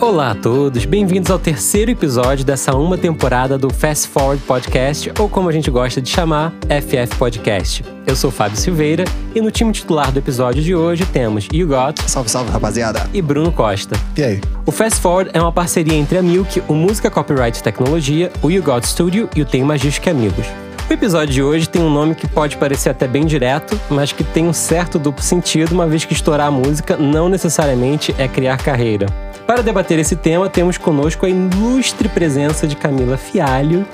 Olá a todos, bem-vindos ao terceiro episódio dessa uma temporada do Fast Forward Podcast, ou como a gente gosta de chamar, FF Podcast. Eu sou Fábio Silveira e no time titular do episódio de hoje temos You Got, Salve, salve, rapaziada. e Bruno Costa. E aí? O Fast Forward é uma parceria entre a Milk, o Música Copyright Tecnologia, o You Got Studio e o Tem Magística Amigos. O episódio de hoje tem um nome que pode parecer até bem direto, mas que tem um certo duplo sentido, uma vez que estourar a música não necessariamente é criar carreira. Para debater esse tema, temos conosco a ilustre presença de Camila Fialho.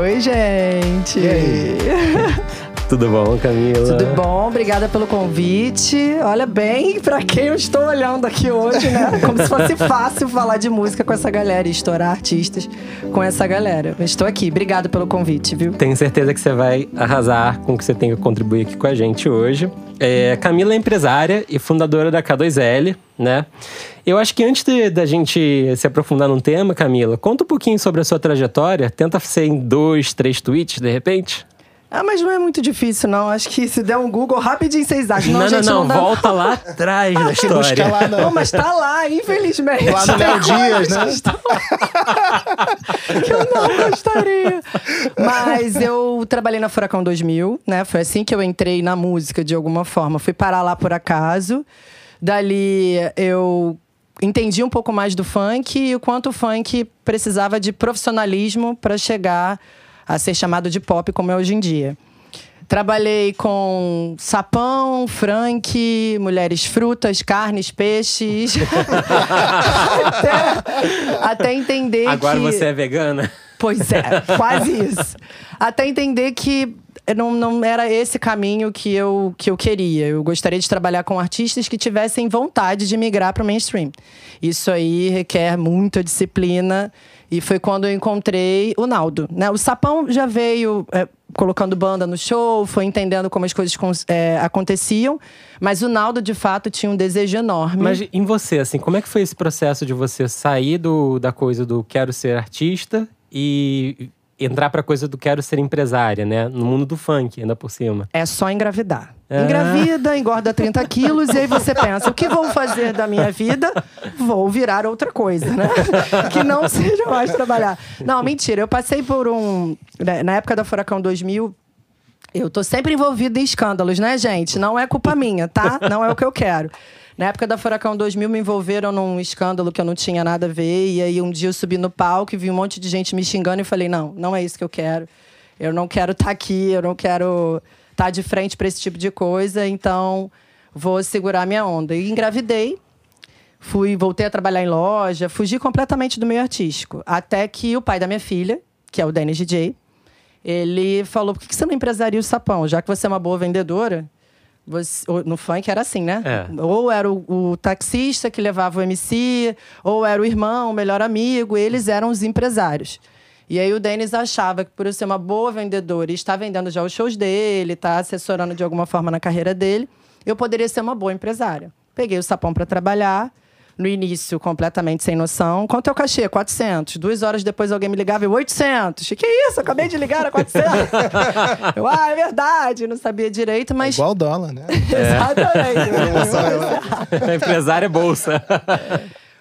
Oi, gente. E aí? Tudo bom, Camila? Tudo bom? Obrigada pelo convite. Olha bem pra quem eu estou olhando aqui hoje, né? Como se fosse fácil falar de música com essa galera e estourar artistas com essa galera. Mas estou aqui. Obrigada pelo convite, viu? Tenho certeza que você vai arrasar com o que você tem que contribuir aqui com a gente hoje. É, Camila é empresária e fundadora da K2L, né? Eu acho que antes da gente se aprofundar num tema, Camila, conta um pouquinho sobre a sua trajetória. Tenta ser em dois, três tweets, de repente. Ah, mas não é muito difícil, não. Acho que se der um Google, rapidinho vocês acham. não, gente, não, dá- volta lá atrás da Busca história. lá, Não, não. mas tá lá, infelizmente. Lá no Léo Dias, né? que eu não gostaria. Mas eu trabalhei na Furacão 2000, né? Foi assim que eu entrei na música, de alguma forma. Fui parar lá por acaso. Dali eu entendi um pouco mais do funk e o quanto o funk precisava de profissionalismo para chegar a ser chamado de pop como é hoje em dia. Trabalhei com sapão, frank, mulheres frutas, carnes, peixes. até, até entender Agora que... você é vegana? Pois é, quase isso. Até entender que não, não era esse caminho que eu, que eu queria. Eu gostaria de trabalhar com artistas que tivessem vontade de migrar para o mainstream. Isso aí requer muita disciplina. E foi quando eu encontrei o Naldo. Né? O Sapão já veio é, colocando banda no show, foi entendendo como as coisas é, aconteciam. Mas o Naldo, de fato, tinha um desejo enorme. Mas em você, assim, como é que foi esse processo de você sair do, da coisa do quero ser artista e entrar pra coisa do quero ser empresária, né? No mundo do funk, ainda por cima. É só engravidar. Ah. Engravida, engorda 30 quilos, e aí você pensa: o que vou fazer da minha vida? Vou virar outra coisa, né? Que não seja mais trabalhar. Não, mentira. Eu passei por um. né, Na época da Furacão 2000. Eu tô sempre envolvida em escândalos, né, gente? Não é culpa minha, tá? Não é o que eu quero. Na época da Furacão 2000, me envolveram num escândalo que eu não tinha nada a ver. E aí, um dia eu subi no palco e vi um monte de gente me xingando e falei: não, não é isso que eu quero. Eu não quero estar aqui, eu não quero estar de frente para esse tipo de coisa, então vou segurar minha onda. E engravidei. Fui, voltei a trabalhar em loja, fugi completamente do meio artístico. Até que o pai da minha filha, que é o Dennis DJ, ele falou: por que você não empresaria o sapão? Já que você é uma boa vendedora. Você- no funk era assim, né? É. Ou era o, o taxista que levava o MC, ou era o irmão, o melhor amigo, eles eram os empresários. E aí o Denis achava que por eu ser uma boa vendedora e estar vendendo já os shows dele, estar assessorando de alguma forma na carreira dele, eu poderia ser uma boa empresária. Peguei o sapão para trabalhar, no início completamente sem noção. Quanto é o cachê? 400. Duas horas depois alguém me ligava e 800. Que isso? Acabei de ligar a 400. eu, ah, é verdade. Não sabia direito, mas... Igual dólar, né? Exatamente. Empresária é bolsa.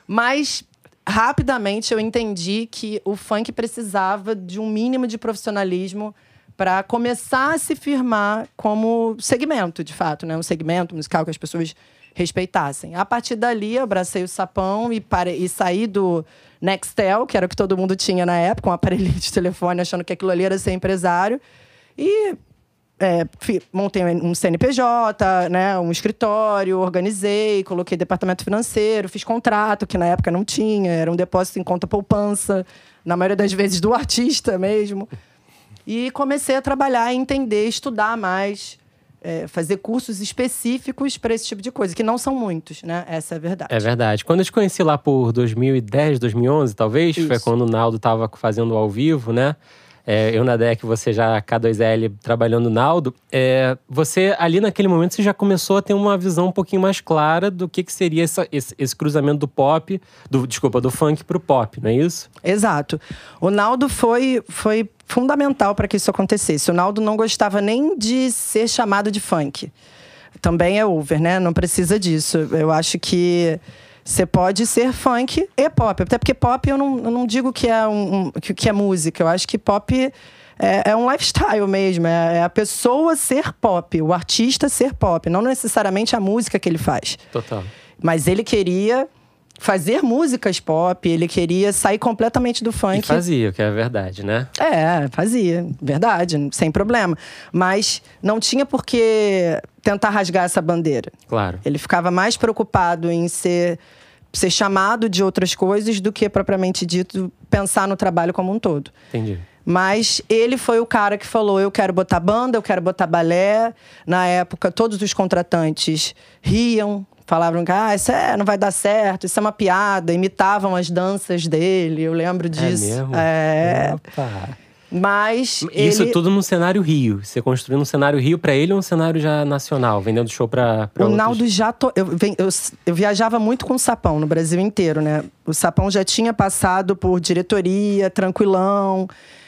Mas rapidamente eu entendi que o funk precisava de um mínimo de profissionalismo para começar a se firmar como segmento, de fato, né? Um segmento musical que as pessoas respeitassem. A partir dali, abracei o sapão e, pare... e saí do Nextel, que era o que todo mundo tinha na época, um aparelhinho de telefone, achando que aquilo ali era ser empresário. E é, montei um CNPJ, né, um escritório, organizei, coloquei departamento financeiro, fiz contrato, que na época não tinha, era um depósito em conta poupança, na maioria das vezes do artista mesmo. E comecei a trabalhar, entender, estudar mais, é, fazer cursos específicos para esse tipo de coisa, que não são muitos, né? Essa é a verdade. É verdade. Quando eu te conheci lá por 2010, 2011, talvez, Isso. foi quando o Naldo estava fazendo ao vivo, né? É, eu na DEC, você já K2L trabalhando Naldo, é, você ali naquele momento você já começou a ter uma visão um pouquinho mais clara do que, que seria essa, esse, esse, cruzamento do pop, do, desculpa, do funk pro pop, não é isso? Exato. O Naldo foi, foi fundamental para que isso acontecesse. O Naldo não gostava nem de ser chamado de funk. Também é over, né? Não precisa disso. Eu acho que você pode ser funk e pop. Até porque pop eu não, eu não digo que é, um, um, que, que é música. Eu acho que pop é, é um lifestyle mesmo. É, é, a pessoa ser pop, o artista ser pop. Não necessariamente a música que ele faz. Total. Mas ele queria fazer músicas pop, ele queria sair completamente do funk. E fazia, que é a verdade, né? É, fazia, verdade, sem problema. Mas não tinha por que tentar rasgar essa bandeira. Claro. Ele ficava mais preocupado em ser ser chamado de outras coisas do que propriamente dito pensar no trabalho como um todo. Entendi. Mas ele foi o cara que falou: eu quero botar banda, eu quero botar balé. Na época, todos os contratantes riam, falavam que ah, isso é, não vai dar certo, isso é uma piada, imitavam as danças dele, eu lembro é disso. É mesmo? É. Opa. Mas isso ele... tudo no cenário Rio. Você construiu um cenário Rio para ele ou um cenário já nacional, vendendo show para O outros... Naldo já to... eu, eu, eu, viajava muito com o Sapão no Brasil inteiro, né? O Sapão já tinha passado por diretoria, tranquilão.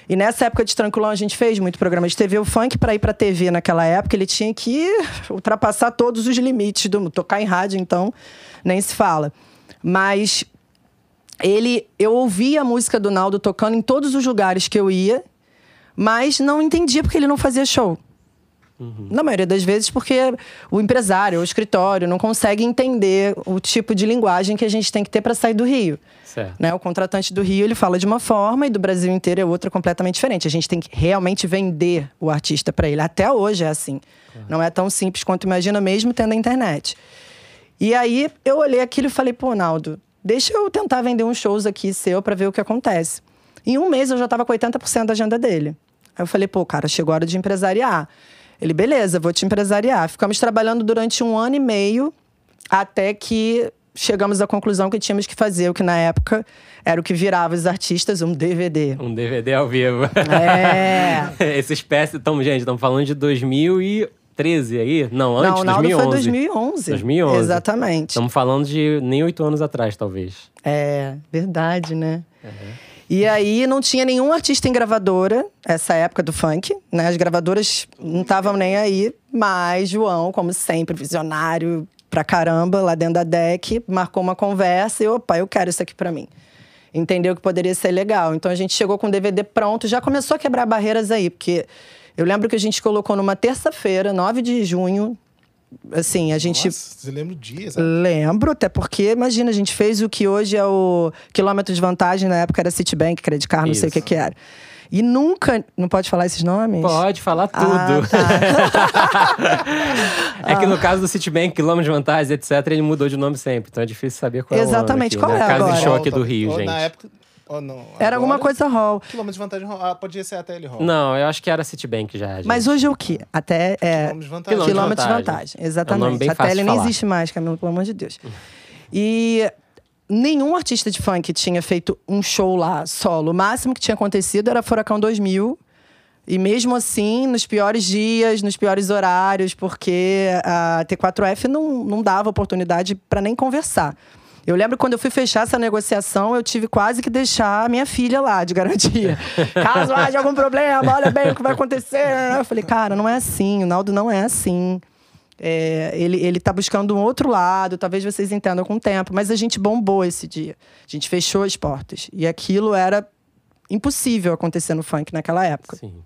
E nessa época de Tranquilão, a gente fez muito programa de TV. O funk, para ir pra TV naquela época, ele tinha que ultrapassar todos os limites do. Tocar em rádio, então, nem se fala. Mas ele. Eu ouvia a música do Naldo tocando em todos os lugares que eu ia, mas não entendia porque ele não fazia show. Uhum. Na maioria das vezes, porque o empresário, o escritório, não consegue entender o tipo de linguagem que a gente tem que ter para sair do Rio. Né? O contratante do Rio ele fala de uma forma e do Brasil inteiro é outra completamente diferente. A gente tem que realmente vender o artista para ele. Até hoje é assim. Uhum. Não é tão simples quanto imagina, mesmo tendo a internet. E aí eu olhei aquilo e falei, pô, Naldo, deixa eu tentar vender uns shows aqui seu para ver o que acontece. Em um mês eu já estava com 80% da agenda dele. Aí eu falei, pô, cara, chegou a hora de empresariar. Ele, beleza, vou te empresariar. Ficamos trabalhando durante um ano e meio até que chegamos à conclusão que tínhamos que fazer o que na época era o que virava os artistas, um DVD. Um DVD ao vivo. É. Essa espécie. Então, gente, estamos falando de 2013 aí? Não, antes, Não, 2011. foi 2011. 2011. Exatamente. Estamos falando de nem oito anos atrás, talvez. É, verdade, né? Uhum. E aí não tinha nenhum artista em gravadora, essa época do funk, né? As gravadoras não estavam nem aí, mas João, como sempre, visionário pra caramba, lá dentro da deck, marcou uma conversa e, opa, eu quero isso aqui pra mim. Entendeu que poderia ser legal. Então a gente chegou com o DVD pronto, já começou a quebrar barreiras aí, porque eu lembro que a gente colocou numa terça-feira, 9 de junho, assim, a gente. Nossa, você lembra o dia? Sabe? Lembro, até porque, imagina, a gente fez o que hoje é o quilômetro de vantagem, na época era Citibank, Credit Card, não Isso. sei o que, que era. E nunca. Não pode falar esses nomes? Pode falar tudo. Ah, tá. é que no caso do Citibank, quilômetro de vantagem, etc., ele mudou de nome sempre. Então é difícil saber qual Exatamente, é o nome. Exatamente, qual né? é Casa agora? de choque do Rio, gente. Na época. Oh, não. Era alguma coisa Hall. Quilômetro de vantagem ah, podia ser até ele Hall. Não, eu acho que era Citibank já. Gente. Mas hoje é o quê? Até. É, quilômetro de vantagem. Quilômetro de vantagem, exatamente. É um até ele nem existe mais, Camilo, pelo amor de Deus. E nenhum artista de funk tinha feito um show lá solo. O máximo que tinha acontecido era Furacão 2000. E mesmo assim, nos piores dias, nos piores horários, porque a T4F não, não dava oportunidade para nem conversar. Eu lembro quando eu fui fechar essa negociação, eu tive quase que deixar a minha filha lá, de garantia. Caso haja algum problema, olha bem o que vai acontecer. Eu falei, cara, não é assim, o Naldo não é assim. É, ele, ele tá buscando um outro lado, talvez vocês entendam com o tempo, mas a gente bombou esse dia. A gente fechou as portas. E aquilo era impossível acontecer no funk naquela época. Sim.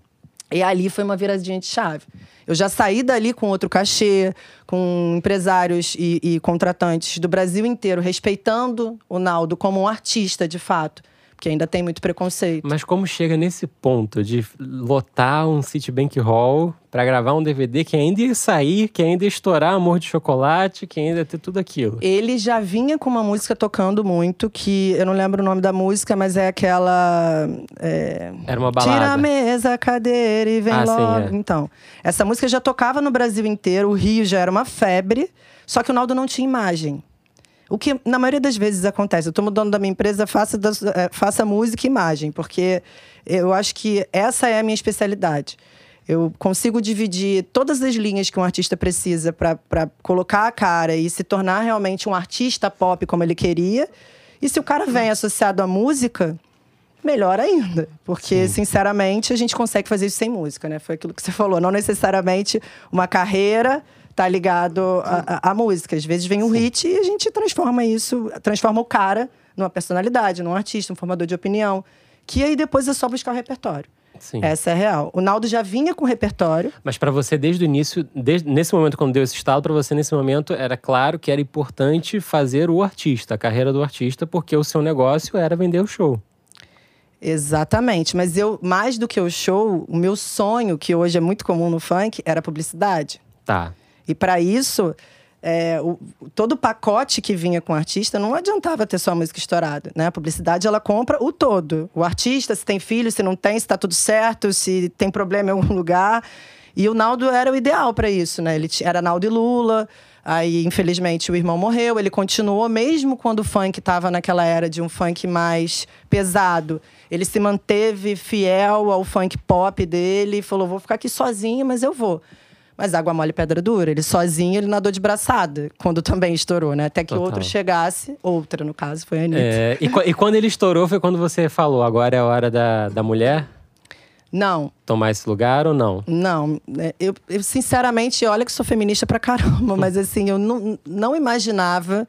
E ali foi uma viradinha de chave. Eu já saí dali com outro cachê, com empresários e, e contratantes do Brasil inteiro respeitando o Naldo como um artista, de fato. Porque ainda tem muito preconceito. Mas como chega nesse ponto de lotar um Citibank Hall para gravar um DVD que ainda ia sair, que ainda ia estourar Amor de Chocolate, que ainda ia ter tudo aquilo? Ele já vinha com uma música tocando muito, que eu não lembro o nome da música, mas é aquela. é, Era uma balada. Tira a mesa, a cadeira e vem Ah, sim, logo. é. Então, essa música já tocava no Brasil inteiro, o Rio já era uma febre, só que o Naldo não tinha imagem. O que na maioria das vezes acontece. Eu tô mudando da minha empresa, faça, das- eh, faça música e imagem, porque eu acho que essa é a minha especialidade. Eu consigo dividir todas as linhas que um artista precisa para colocar a cara e se tornar realmente um artista pop como ele queria. E se o cara vem associado à música, melhor ainda. Porque, sinceramente, a gente consegue fazer isso sem música, né? Foi aquilo que você falou. Não necessariamente uma carreira tá ligado à- música. Às vezes vem um hit e a gente transforma isso, transforma o cara numa personalidade, num artista, um formador de opinião. Que aí depois é só buscar o repertório. Sim. Essa é real. O Naldo já vinha com repertório. Mas para você, desde o início, desde, nesse momento, quando deu esse estalo, para você, nesse momento, era claro que era importante fazer o artista, a carreira do artista, porque o seu negócio era vender o show. Exatamente. Mas eu, mais do que o show, o meu sonho, que hoje é muito comum no funk, era a publicidade. Tá. E para isso, é, o- todo o pacote que vinha com o artista não adiantava ter só a música estourada, né? A publicidade ela compra o todo. O artista, se tem filho, se não tem, se tá tudo certo, se tem problema em algum lugar. E o Naldo era o ideal para isso, né? Ele era Naldo e Lula. Aí, infelizmente, o irmão morreu. Ele continuou, mesmo quando o funk estava naquela era de um funk mais pesado. Ele se manteve fiel ao funk pop dele e falou: vou ficar aqui sozinho, mas eu vou. Mas água mole pedra dura. Ele sozinho, ele nadou de braçada, quando também estourou, né? Até que Total. outro chegasse, outra, no caso, foi a Anitta. É, e, e quando ele estourou, foi quando você falou: agora é a hora da, da mulher Não, tomar esse lugar ou não? não. É, Eu, eu, sinceramente, olha que sou feminista pra caramba, mas assim, eu não, não imaginava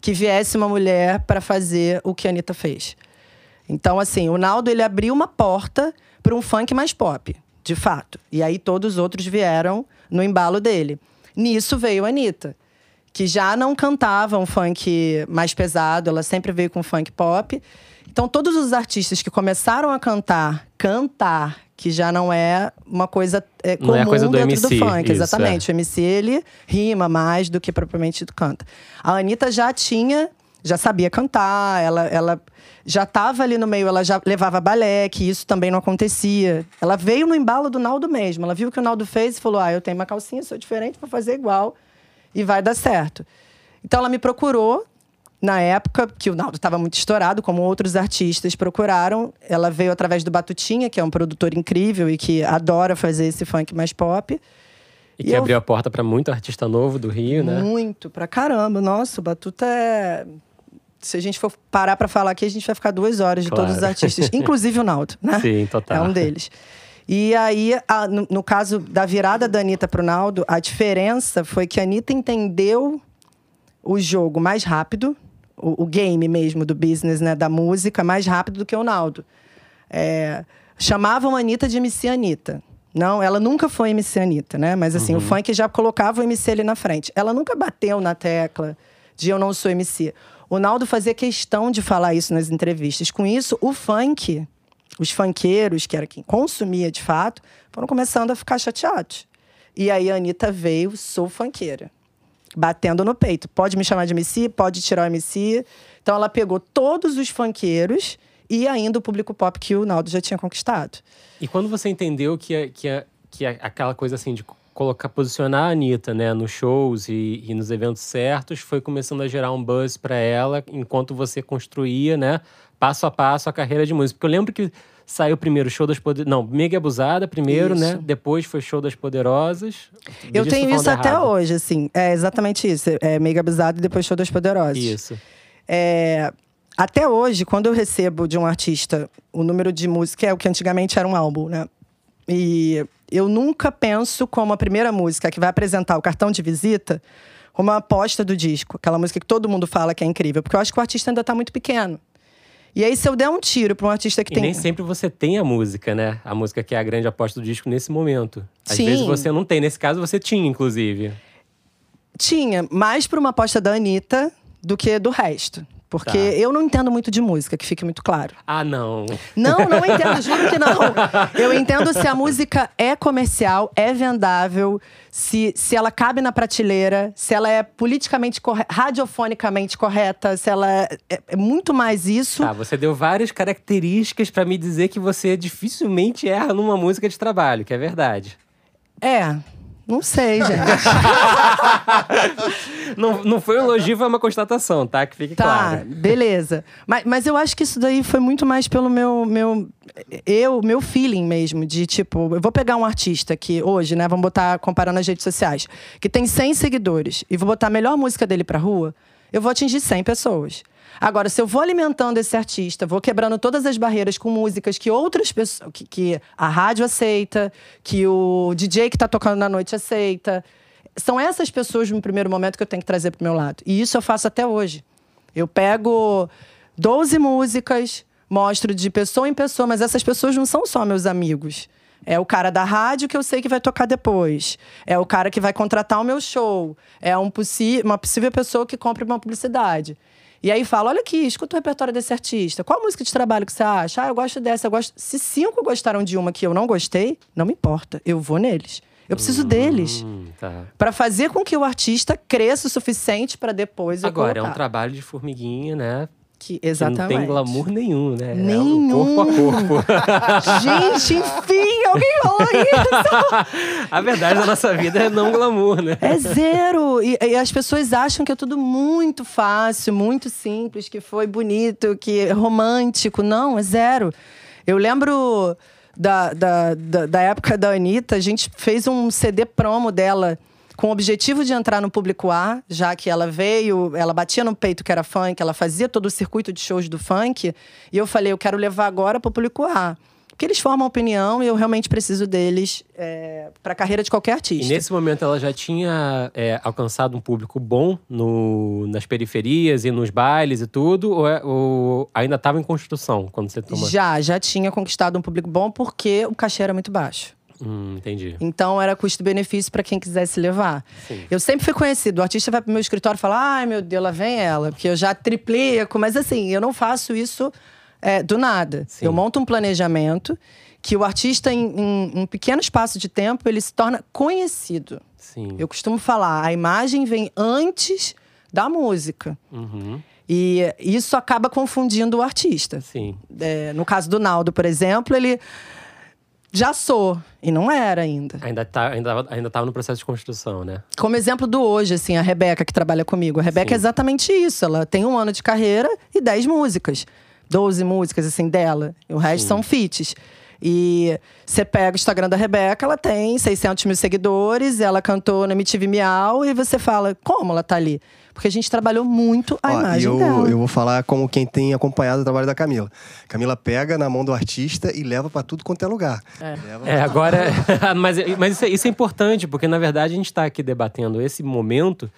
que viesse uma mulher para fazer o que a Anitta fez. Então, assim, o Naldo, ele abriu uma porta para um funk mais pop, de fato. E aí todos os outros vieram no embalo dele. Nisso veio a Anitta, que já não cantava um funk mais pesado, ela sempre veio com funk pop. Então, todos os artistas que começaram a cantar, cantar, que já não é uma coisa é, Não é comum coisa do dentro MC, do funk, isso, exatamente. O MC, ele rima mais do que propriamente dito canta. A Anitta já tinha, já sabia cantar, ela, ela já estava ali no meio, ela já levava balé, que isso também não acontecia. Ela veio no embalo do Naldo mesmo. Ela viu o que o Naldo fez e falou: Ah, eu tenho uma calcinha, sou diferente, vou fazer igual e vai dar certo. Então ela me procurou na época que o Naldo estava muito estourado, como outros artistas procuraram. Ela veio através do Batutinha, que é um produtor incrível e que adora fazer esse funk mais pop. E E que eu- abriu a porta para muito artista novo do Rio, né? Muito, pra caramba. Nossa, o Batuta é. Se a gente for parar pra falar aqui, a gente vai ficar duas horas de Claro. todos os artistas, inclusive o Naldo, né? Sim, total. É um deles. E aí, a- no, no caso da virada da Anitta pro Naldo, a diferença foi que a Anitta entendeu o jogo mais rápido, o, o game mesmo do business, né, da música, mais rápido do que o Naldo. É, chamavam a Anitta de MC Anitta. Não, ela nunca foi MC Anitta, né? Mas assim, o funk já colocava o MC ali na frente. Ela nunca bateu na tecla de eu não sou MC. O Naldo fazia questão de falar isso nas entrevistas. Com isso, o funk, os funkeiros, que era quem consumia de fato, foram começando a ficar chateados. E aí a Anitta veio, sou funkeira. Batendo no peito. Pode me chamar de MC, pode tirar o MC. Então ela pegou todos os funkeiros e ainda o público pop que o Naldo já tinha conquistado. E quando você entendeu que, a- que, a- que a- aquela coisa assim de colocar, posicionar a Anitta, né, nos shows e, e nos eventos certos, foi começando a gerar um buzz para ela enquanto você construía, né, passo a passo a carreira de música. Porque eu lembro que saiu primeiro show das Poderosas. Não, Mega Abusada primeiro, né? Isso. Depois foi show das Poderosas. Eu tenho isso até errado. hoje, assim. É exatamente isso. É mega abusado e depois show das poderosas. Isso. É, até hoje, quando eu recebo de um artista o número de música, é o que antigamente era um álbum, né? E eu nunca penso como a primeira música que vai apresentar o cartão de visita como uma aposta do disco. Aquela música que todo mundo fala que é incrível. Porque eu acho que o artista ainda está muito pequeno. E aí, se eu der um tiro para um artista que E tem. nem sempre você tem a música, né? A música que é a grande aposta do disco nesse momento. Às Sim. vezes você não tem. Nesse caso, você tinha, inclusive. Tinha, mais para uma aposta da Anitta do que do resto. Porque Tá. eu não entendo muito de música, que fique muito claro. Ah, não. Não, não entendo, juro que não. Eu entendo se a música é comercial, é vendável, se, se ela cabe na prateleira, se ela é politicamente correta, radiofonicamente correta, se ela é, é muito mais isso. Tá, você deu várias características pra me dizer que você dificilmente erra numa música de trabalho, que é verdade. É. Não sei, gente. Não, não foi um elogio, foi uma constatação, tá? Que fique Tá, claro. beleza. Mas, mas eu acho que isso daí foi muito mais pelo meu, meu, eu, meu feeling mesmo, de tipo, eu vou pegar um artista que hoje, né, vamos botar, comparando as redes sociais, que tem 100 seguidores, e vou botar a melhor música dele pra rua, eu vou atingir 100 pessoas. Agora, se eu vou alimentando esse artista, vou quebrando todas as barreiras com músicas que outras pessoas, que, que a rádio aceita, que o DJ que tá tocando na noite aceita, são essas pessoas no primeiro momento que eu tenho que trazer pro meu lado. E isso eu faço até hoje. Eu pego 12 músicas, mostro de pessoa em pessoa, mas essas pessoas não são só meus amigos. É o cara da rádio que eu sei que vai tocar depois. É o cara que vai contratar o meu show. É um uma possível pessoa que compre uma publicidade. E aí fala: olha aqui, escuta o repertório desse artista. Qual música de trabalho que você acha? Ah, eu gosto dessa, eu gosto. Se cinco gostaram de uma que eu não gostei, não me importa. Eu vou neles. Eu preciso deles. Hum, tá. Pra fazer com que o artista cresça o suficiente pra depois eu Agora, é um trabalho de formiguinha, né? Que, Que exatamente. não tem glamour nenhum, né? É Nenhum. o corpo a corpo. Gente, enfim, alguém falou isso. a verdade da nossa vida é não glamour, né? É zero. E, e as pessoas acham que é tudo muito fácil, muito simples, que foi bonito, que é romântico. Não, é zero. Eu lembro da, da, da, da época da Anitta, a gente fez um CD promo dela com o objetivo de entrar no público A, já que ela veio, ela batia no peito que era funk, ela fazia todo o circuito de shows do funk. E eu falei, eu quero levar agora para o público A. Porque eles formam opinião e eu realmente preciso deles é, para a carreira de qualquer E artista. nesse momento ela já tinha é, alcançado um público bom no, nas periferias e nos bailes e tudo? Ou, é- ou ainda estava em construção quando você tomou? Já, já tinha conquistado um público bom porque o cachê era muito baixo. Hum, entendi. Então era custo-benefício para quem quisesse levar. Sim. Eu sempre fui conhecido. O artista vai pro meu escritório e fala: ai meu Deus, lá vem ela. Porque eu já triplico. Mas assim, eu não faço isso é, do nada. Sim. Eu monto um planejamento que o artista, em, em um pequeno espaço de tempo, ele se torna conhecido. Sim. Eu costumo falar: a imagem vem antes da música. Uhum, E isso acaba confundindo o artista. sim. É, no caso do Naldo, por exemplo, ele já sou e não era ainda. Ainda, tá, ainda, ainda tava no processo de construção, né? Como exemplo do hoje, assim, a Rebeca que trabalha comigo. A Rebeca Sim. é exatamente isso. Ela tem um ano de carreira e 10 músicas. 12 músicas, assim, dela. E o resto Sim. são feats. E você pega o Instagram da Rebeca, ela tem 600 mil seguidores, ela cantou na MTV Miau, e você fala, como ela tá ali? Porque a gente trabalhou muito a Ó, imagem eu, dela. eu vou falar como quem tem acompanhado o trabalho da Camila. Camila pega na mão do artista e leva pra tudo quanto é lugar. Leva É, agora. mas mas isso, é, isso é importante, porque na verdade a gente está aqui debatendo esse momento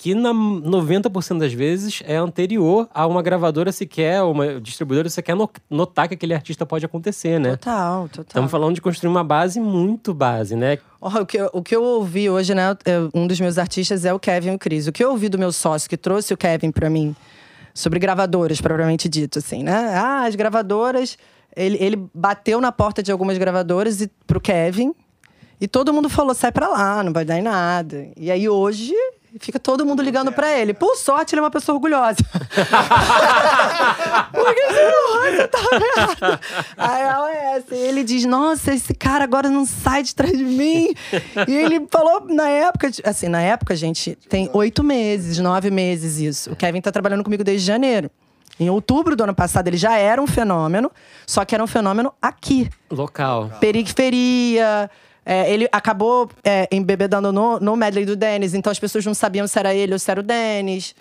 que na 90% das vezes é anterior a uma gravadora sequer, ou uma distribuidora sequer no- notar que aquele artista pode acontecer, né? Total, total. Estamos falando de construir uma base muito base, né? Ó, o, que, eu- o que eu ouvi hoje, né? é, Um dos meus artistas é o Kevin o Cris. O que eu ouvi do meu sócio que trouxe o Kevin pra mim sobre gravadoras, propriamente dito, assim, né? Ah, as gravadoras. Ele, ele bateu na porta de algumas gravadoras e, pro Kevin. E todo mundo falou: sai pra lá, não vai dar em nada. E aí hoje. Fica todo mundo ligando pra ele. Por sorte, ele é uma pessoa orgulhosa. Porque senão você tá vendo? Aí ela é assim, ele diz: Nossa, esse cara agora não sai de trás de mim. e ele falou na época, assim, na época, gente, tem oito meses, nove meses isso. O Kevin tá trabalhando comigo desde janeiro. Em outubro do ano passado, ele já era um fenômeno, só que era um fenômeno aqui Local. periferia. É, ele acabou é, embebedando no, no medley do Dennis, então as pessoas não sabiam se era ele ou se era o Dennis.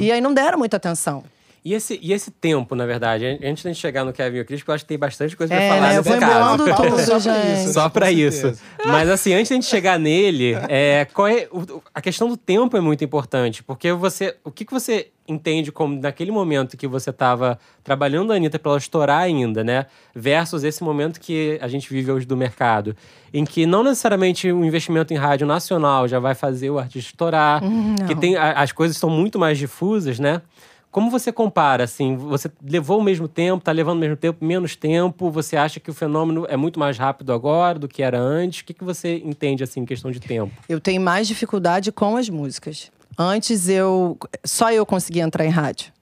E aí não deram muita atenção. E esse, e esse tempo, na verdade, an- antes de a gente chegar no Kevin e o Chris, porque eu acho que tem bastante coisa pra É, falar né? Eu nesse caso. tudo, só pra isso. Só pra isso. certeza. Mas assim, antes de a gente chegar nele, é, qual é o- a questão do tempo é muito importante, porque você, o que, que você entende como naquele momento que você estava trabalhando a Anitta pra ela estourar ainda, né, versus esse momento que a gente vive hoje do mercado, em que não necessariamente o investimento em rádio nacional já vai fazer o artista estourar, que tem a- as coisas estão muito mais difusas, né? Como você compara, assim? Você levou o mesmo tempo, tá levando o mesmo tempo, menos tempo? Você acha que o fenômeno é muito mais rápido agora do que era antes? O que, que você entende, assim, em questão de tempo? Eu tenho mais dificuldade com as músicas. Antes eu. Só eu conseguia entrar em rádio.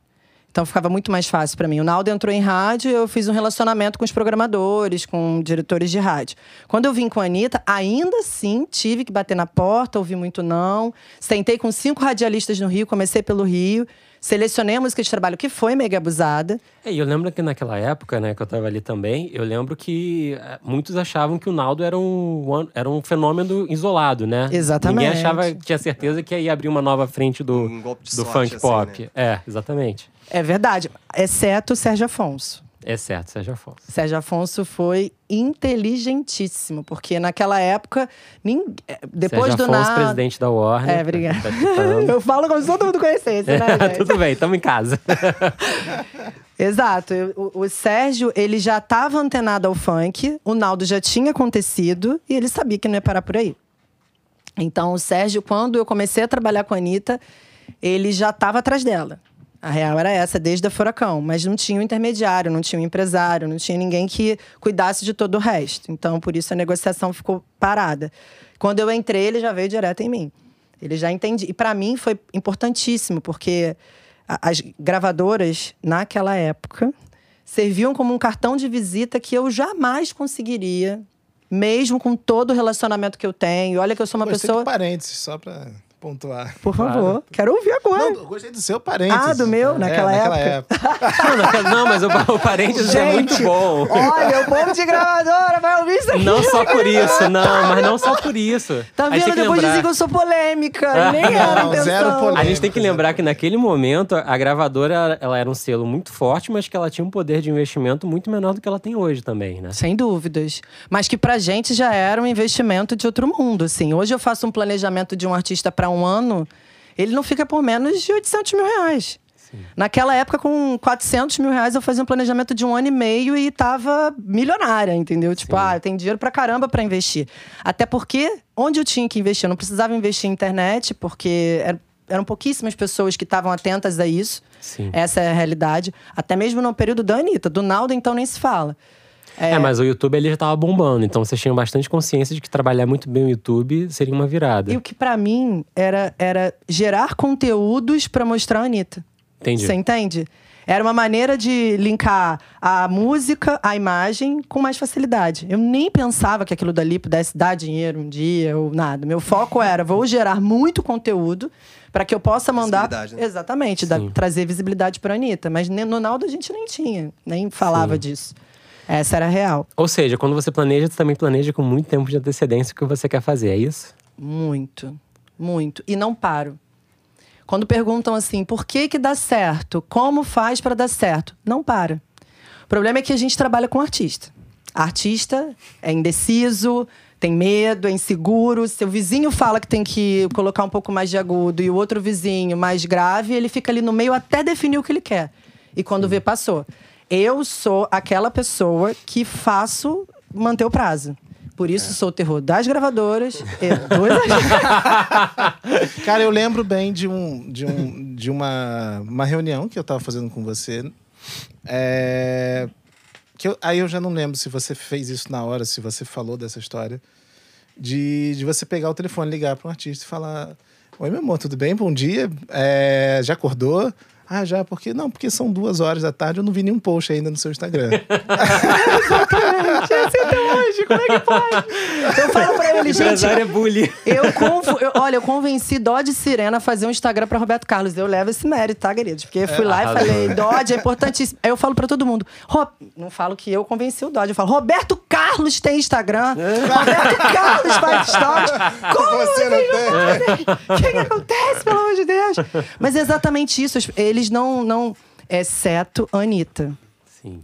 Então ficava muito mais fácil para mim. O Naldo entrou em rádio, eu fiz um relacionamento com os programadores, com diretores de rádio. Quando eu vim com a Anitta, ainda assim tive que bater na porta, ouvi muito não. Sentei com cinco radialistas no Rio, comecei pelo Rio. Selecionei a música de trabalho que foi mega abusada. É, e eu lembro que naquela época, né, que eu tava ali também, eu lembro que eh, muitos achavam que o Naldo era um, era um fenômeno isolado, né? Exatamente. Ninguém achava, tinha certeza que ia abrir uma nova frente do, Um golpe de do sorte, funk assim, pop. né? É, exatamente. É verdade, exceto o Sérgio Afonso. É certo, Sérgio Afonso. Sérgio Afonso foi inteligentíssimo, porque naquela época, nin- eh, depois Sérgio do Afonso, nada. presidente da Warner. É, obrigada. tá. Eu falo como se todo mundo conhecesse, né, gente? Tudo bem, estamos em casa. Exato. O, o Sérgio, ele já estava antenado ao funk, o Naldo já tinha acontecido e ele sabia que não ia parar por aí. Então, o Sérgio, quando eu comecei a trabalhar com a Anitta, ele já estava atrás dela. A real era essa, desde a Furacão. Mas não tinha um intermediário, não tinha um empresário, não tinha ninguém que cuidasse de todo o resto. Então, por isso, a negociação ficou parada. Quando eu entrei, ele já veio direto em mim. Ele já entendi. E para mim foi importantíssimo, porque as gravadoras, naquela época, serviam como um cartão de visita que eu jamais conseguiria, mesmo com todo o relacionamento que eu tenho. Olha que eu sou uma Gostei pessoa. do parênteses, só pra pontuar. Por favor, Claro. quero ouvir agora. Não, eu gostei do seu parênteses. Ah, do meu? É, Naquela época. Não, naquela- não, mas o, o parênteses é muito bom. Olha, o povo de gravadora vai ouvir isso aqui. Não só por isso, não, mas não só por isso. Tá vendo? Depois lembrar- dizem que eu sou polêmica. Nem era Não, zero polêmica. A gente tem que lembrar que naquele momento a gravadora ela era um selo muito forte, mas que ela tinha um poder de investimento muito menor do que ela tem hoje também, né? Sem dúvidas. Mas que pra gente já era um investimento de outro mundo, assim. Hoje eu faço um planejamento de um artista para um ano, ele não fica por menos de 800 mil reais. Naquela época, com 400 mil reais, eu fazia um planejamento de um ano e meio e tava milionária, entendeu? Tipo, ah, tem dinheiro pra caramba pra investir. Até porque, onde eu tinha que investir? Eu não precisava investir em internet, porque era- eram pouquíssimas pessoas que estavam atentas a isso. Sim. Essa é a realidade. Até mesmo no período da Anitta. Do Naldo, então, nem se fala. É, mas o YouTube ele já tava bombando, então vocês tinham bastante consciência de que trabalhar muito bem o YouTube seria uma virada. E o que pra mim era, era gerar conteúdos pra mostrar a Anitta. Entendi. Você entende? Era uma maneira de linkar a música, a imagem, com mais facilidade. Eu nem pensava que aquilo dali pudesse dar dinheiro um dia ou nada. Meu foco era, vou gerar muito conteúdo para que eu possa mandar. Visibilidade, né? Exatamente, da- trazer visibilidade para Anitta. Mas no Naldo a gente nem tinha, nem falava Sim. disso. Essa era a real. Ou seja, quando você planeja, você também planeja com muito tempo de antecedência o que você quer fazer, é isso? Muito, muito. E não paro. Quando perguntam assim, por que que dá certo? Como faz para dar certo? Não para. O problema é que a gente trabalha com artista. Artista é indeciso, tem medo, é inseguro. Seu vizinho fala que tem que colocar um pouco mais de agudo e o outro vizinho mais grave, ele fica ali no meio até definir o que ele quer. E quando vê, passou. Eu sou aquela pessoa que faço manter o prazo. Por isso sou o terror das gravadoras e artistas. Cara, eu lembro bem de, um, de, um, de uma, uma reunião que eu tava fazendo com você. É, que eu- aí eu já não lembro se você fez isso na hora, se você falou dessa história. De, de você pegar o telefone, ligar para um artista e falar: Oi, meu amor, tudo bem? Bom dia. É, já acordou? Ah, já, porque não, porque são duas horas da tarde, eu não vi nenhum post ainda no seu Instagram. Gente, é assim até hoje, como é que pode? Eu falo pra ele, gente. Empresário é bully. Eu, confu- eu- olha, eu convenci Dodge Sirena a fazer um Instagram pra Roberto Carlos. Eu levo esse mérito, tá, queridos? Porque eu fui lá arrasou. e falei, Dodge é importantíssimo. Aí eu falo pra todo mundo, Ro- não falo que eu convenci o Dodge, eu falo, Roberto Carlos tem Instagram. Roberto Carlos faz stories. Como Você não tem? O que, que acontece, pelo amor de Deus? Mas é exatamente isso. Eles não, não exceto a Anitta Sim.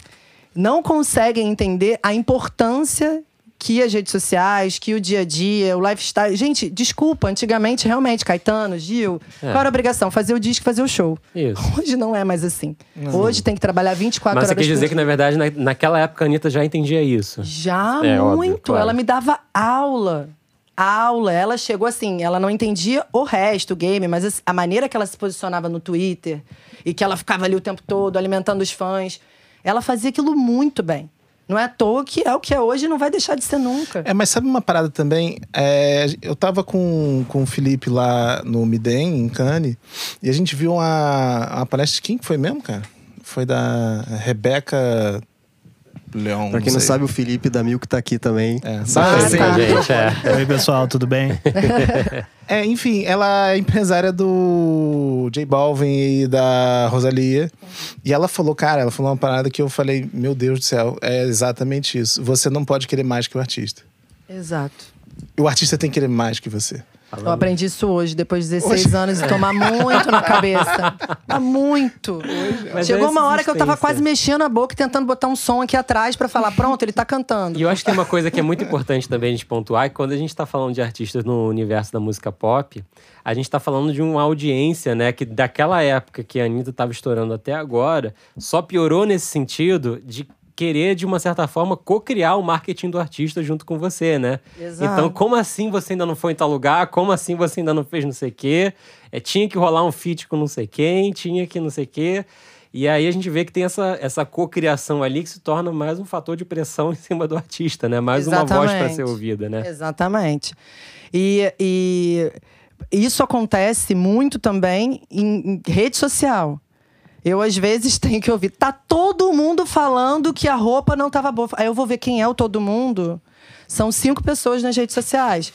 não conseguem entender a importância que as redes sociais, que o dia a dia, o lifestyle. Gente, desculpa, antigamente, realmente, Caetano, Gil, É. qual era a obrigação? Fazer o disco, fazer o show. Isso. Hoje não é mais assim. Hoje tem que trabalhar 24 Mas você horas quer dizer que, na verdade, na, naquela época a Anitta já entendia isso. Já É, óbvio, muito. claro. Ela me dava aula. Aula. Ela chegou assim, ela não entendia o resto, o game, mas a maneira que ela se posicionava no Twitter e que ela ficava ali o tempo todo alimentando os fãs, ela fazia aquilo muito bem. Não é à toa que é o que é hoje e não vai deixar de ser nunca. É, mas sabe uma parada também? É, eu tava com, com o Felipe lá no Midem, em Cannes, e a gente viu uma, uma palestra de quem que foi mesmo, cara? Foi da Rebeca Leão. Pra quem não, sei. sabe, o Felipe da Milk tá aqui também. É, Ah, sabe? sim, gente, é. Oi, pessoal, tudo bem? É, enfim, ela é empresária do J Balvin e da Rosalia. E ela falou, cara, ela falou uma parada que eu falei, meu Deus do céu, é exatamente isso. Você não pode querer mais que o artista. Exato. O artista tem que querer mais que você. Eu aprendi isso hoje, depois de 16 anos, e tomar muito na cabeça. Muito. Mas Chegou é uma hora que eu tava quase mexendo a boca e tentando botar um som aqui atrás pra falar, pronto, ele tá cantando. E eu acho que tem uma coisa que é muito importante também a gente pontuar, que quando a gente tá falando de artistas no universo da música pop, a gente tá falando de uma audiência, né, que daquela época que a Anitta tava estourando até agora, só piorou nesse sentido de querer, de uma certa forma, co-criar o marketing do artista junto com você, né? Exato. Então, como assim você ainda não foi em tal lugar? Como assim você ainda não fez não sei o quê? É, tinha que rolar um feat com não sei quem, tinha que não sei o quê. E aí a gente vê que tem essa, essa cocriação ali que se torna mais um fator de pressão em cima do artista, né? Mais uma voz para Exatamente. ser ouvida, né? Exatamente. E, e isso acontece muito também em, em rede social. Eu, às vezes, tenho que ouvir. Tá todo mundo falando que a roupa não tava boa. Aí eu vou ver quem é o todo mundo. São cinco pessoas nas redes sociais.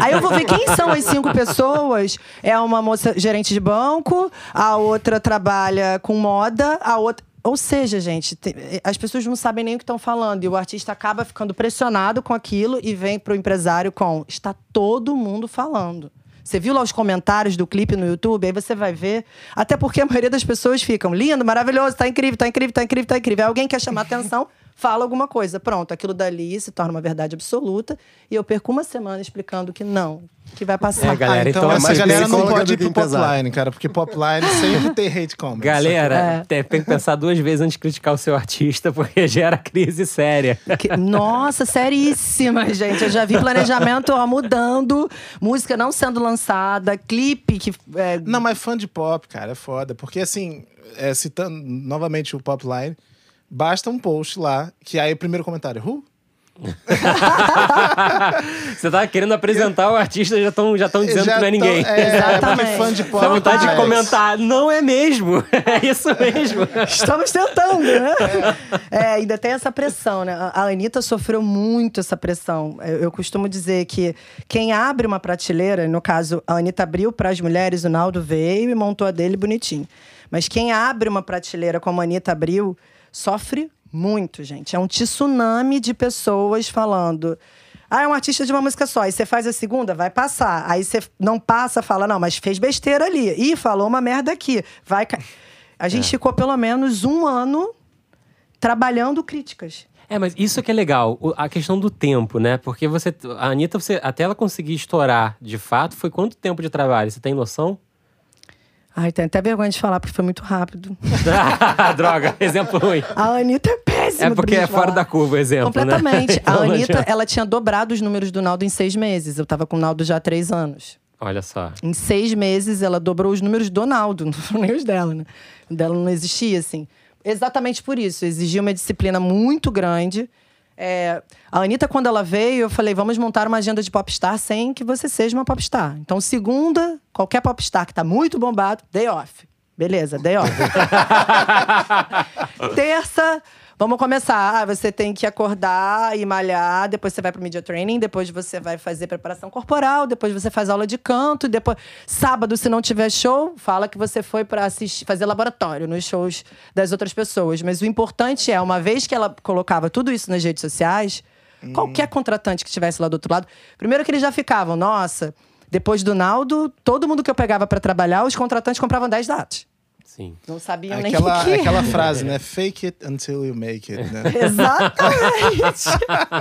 Aí eu vou ver quem são as cinco pessoas. É uma moça gerente de banco, a outra trabalha com moda, a outra. Ou seja, gente, te- as pessoas não sabem nem o que estão falando. E o artista acaba ficando pressionado com aquilo e vem pro empresário com: está todo mundo falando. Você viu lá os comentários do clipe no YouTube? Aí você vai ver. Até porque a maioria das pessoas ficam lindo, maravilhoso, tá incrível, tá incrível, tá incrível, tá incrível. Aí alguém quer chamar atenção, fala alguma coisa. Pronto, aquilo dali se torna uma verdade absoluta. E eu perco uma semana explicando que não, que vai passar. É, galera, então, então, essa assim, galera não pode ir pro. Popline, cara, porque Popline sempre tem hate comments. Galera, É. tem tem que pensar duas vezes antes de criticar o seu artista, porque gera crise séria. Que- Nossa, seríssima, gente. Eu já vi planejamento ó, mudando, música não sendo lançada, clipe que. é, Não, mas fã de pop, cara, é foda. Porque, assim, é, citando novamente o Popline, basta um post lá, que aí o primeiro comentário, who? Você tá querendo apresentar o artista e já estão já tão dizendo Já que não é tão- ninguém. É, Exatamente. porque fã de pop. Dá vontade de comentar. Não é mesmo. É isso mesmo. Estamos tentando, né? É, ainda tem essa pressão, né? A Anitta sofreu muito essa pressão. Eu, eu costumo dizer que quem abre uma prateleira, no caso, a Anitta abriu para as mulheres, o Naldo veio e montou a dele bonitinho. Mas quem abre uma prateleira como a Anitta abriu, sofre muito, gente. É um tsunami de pessoas falando. Ah, é um artista de uma música só. Aí você faz a segunda, vai passar. Aí você não passa, fala, não, mas fez besteira ali. Ih, falou uma merda aqui. Vai. ca- A gente ficou pelo menos um ano trabalhando críticas. É, mas isso que é legal, a questão do tempo, né? Porque você. A Anitta, você, até ela conseguir estourar de fato, foi quanto tempo de trabalho? Você tem noção? Ai, tenho até vergonha de falar, porque foi muito rápido. Droga, exemplo ruim. A Anitta é péssima. É porque é fora falar. da curva exemplo, Completamente. né? Então A Anitta, ela tinha dobrado os números do Naldo em seis meses. Eu tava com o Naldo já há três anos. Olha só. Em seis meses, ela dobrou os números do Naldo, não foram nem os dela, né? O dela não existia, assim. Exatamente por isso. Exigia uma disciplina muito grande. É, a Anitta, quando ela veio, eu falei: vamos montar uma agenda de popstar sem que você seja uma popstar. Então, segunda, qualquer popstar que tá muito bombado, day off. Beleza, day off. Terça, vamos começar. Ah, você tem que acordar e malhar, depois você vai pro media training, depois você vai fazer preparação corporal, depois você faz aula de canto, depois sábado se não tiver show, fala que você foi para assistir, fazer laboratório nos shows das outras pessoas, mas o importante é, uma vez que ela colocava tudo isso nas redes sociais, qualquer contratante que estivesse lá do outro lado, primeiro que eles já ficavam, nossa, depois do Naldo, todo mundo que eu pegava para trabalhar, os contratantes compravam 10 datas. Sim. Não sabiam nem Aquela, o que aquela frase, né? Fake it until you make it, né? Exatamente.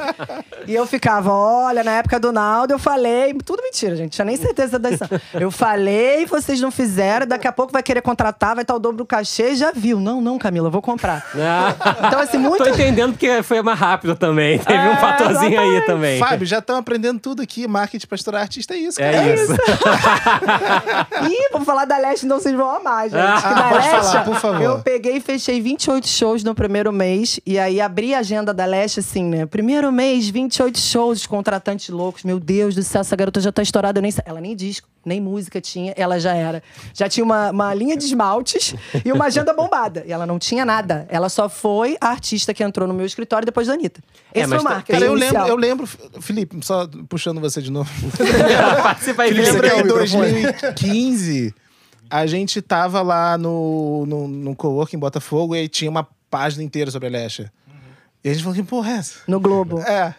e eu ficava, olha, na época do Naldo eu falei, tudo mentira, gente, tinha nem certeza da edição. Eu falei, vocês não fizeram, daqui a pouco vai querer contratar, vai estar o dobro do cachê, já viu. Não, não, Camila, eu vou comprar. Então, assim, muito. Tô entendendo porque foi mais rápido também. Teve um É, fatorzinho aí também. Fábio, já estão aprendendo tudo aqui. Marketing pra estourar artista é isso, É cara. isso. Ih, vou falar da Leste, não vocês vão amar, gente. Ah, da pode Leste, falar, por favor. eu peguei e fechei 28 shows no primeiro mês. E aí abri a agenda da Leste assim, né? Primeiro mês, 28 shows, os contratantes loucos. Meu Deus do céu, essa garota já tá estourada. Eu nem, ela nem disco, nem música tinha, ela já era. Já tinha uma, uma linha de esmaltes e uma agenda bombada. E ela não tinha nada. Ela só foi a artista que entrou no meu escritório depois da Anitta. É, Esse mas foi o tá- marketing Cara, eu lembro, eu lembro, Felipe, só puxando você de novo. Participa aí, Lembra Felipe. em o microfone. 2015, a gente tava lá no, no, no coworking em Botafogo e tinha uma página inteira sobre a Lesha. E a gente falou, que porra é essa? No Globo. É.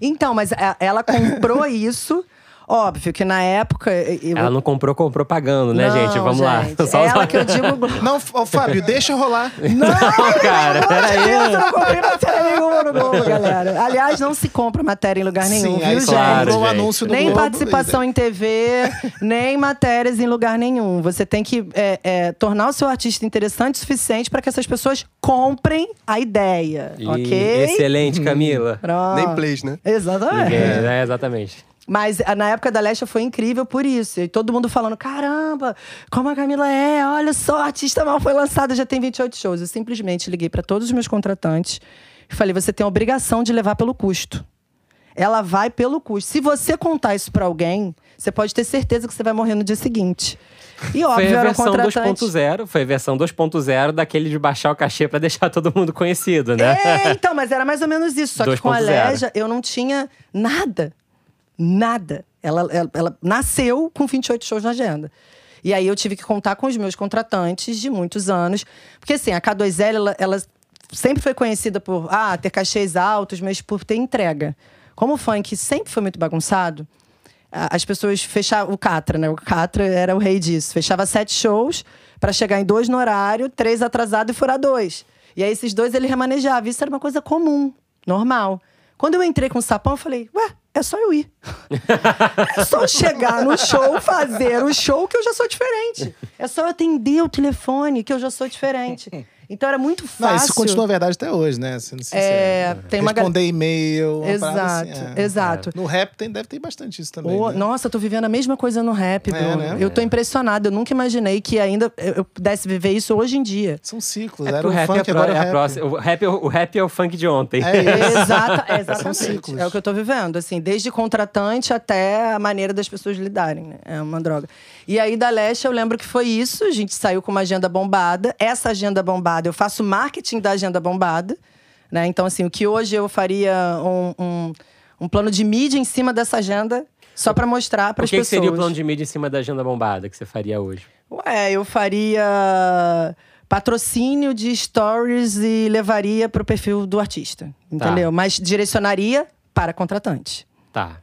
Então, mas a- ela comprou isso. Óbvio que na época. eu- Ela não comprou, comprou pagando, né, Não, gente? Vamos gente. lá. Só- Ela que eu digo. Não, ô, Fábio, deixa rolar. Não, cara, peraí. Eu não comprei matéria nenhuma no Globo, galera. Aliás, não se compra matéria em lugar nenhum, Sim, viu? Claro, gente. anúncio no Nem Globo. participação em TV, nem matérias em lugar nenhum. Você tem que é, é, tornar o seu artista interessante o suficiente para que essas pessoas comprem a ideia, Ih, ok? Excelente, Camila. Pronto. Nem plays, né? Exatamente. Ninguém, né? Exatamente. Mas a- na época da Lesha foi incrível por isso. E todo mundo falando: caramba, como a Camila é, olha só, a artista mal foi lançada, já tem 28 shows. Eu simplesmente liguei para todos os meus contratantes e falei: você tem a obrigação de levar pelo custo. Ela vai pelo custo. Se você contar isso para alguém, você pode ter certeza que você vai morrer no dia seguinte. E óbvio, Foi a versão contratante. 2.0, foi a versão 2.0 daquele de baixar o cachê pra deixar todo mundo conhecido, né? É, então, mas era mais ou menos isso. Só que com a 2.0. Leja, eu não tinha nada. Nada. Ela, ela, ela nasceu com 28 shows na agenda. E aí eu tive que contar com os meus contratantes de muitos anos. Porque assim, a K2L, ela, ela sempre foi conhecida por ah, ter cachês altos, mas por ter entrega. Como o funk sempre foi muito bagunçado, as pessoas fechavam o Catra, né? O Catra era o rei disso. Fechava sete shows para chegar em dois no horário, três atrasado e furar dois. E aí esses dois ele remanejava. Isso era uma coisa comum, normal. Quando eu entrei com o sapão, eu falei, ué, é só eu ir. é só chegar no show, fazer o show que eu já sou diferente. É só atender o telefone que eu já sou diferente. Então era muito fácil. Não, isso continua verdade até hoje, né? Sendo sincero. É, tem uma Responder e-mail. uma parada Exato, assim, é. exato. No rap tem, deve ter bastante isso também. Né? Nossa, eu tô vivendo a mesma coisa no rap, É, Bruno. né? Eu tô impressionada. Eu nunca imaginei que ainda eu pudesse viver isso hoje em dia. São ciclos. É Era o o rap funk, é, pro- agora é rap. próxima. O rap, é o- rap é o funk de ontem. É São exatamente. ciclos. É o que eu tô vivendo, assim, desde contratante até a maneira das pessoas lidarem, né? É uma droga. E aí, da Leste, eu lembro que foi isso. A gente saiu com uma agenda bombada. Essa agenda bombada, eu faço marketing da agenda bombada, né? Então, assim, o que hoje eu faria um, um, um plano de mídia em cima dessa agenda, só pra mostrar para O as que, que pessoas. seria o plano de mídia em cima da agenda bombada que você faria hoje? Ué, eu faria patrocínio de stories e levaria pro perfil do artista, entendeu? Mas direcionaria para contratante. Tá.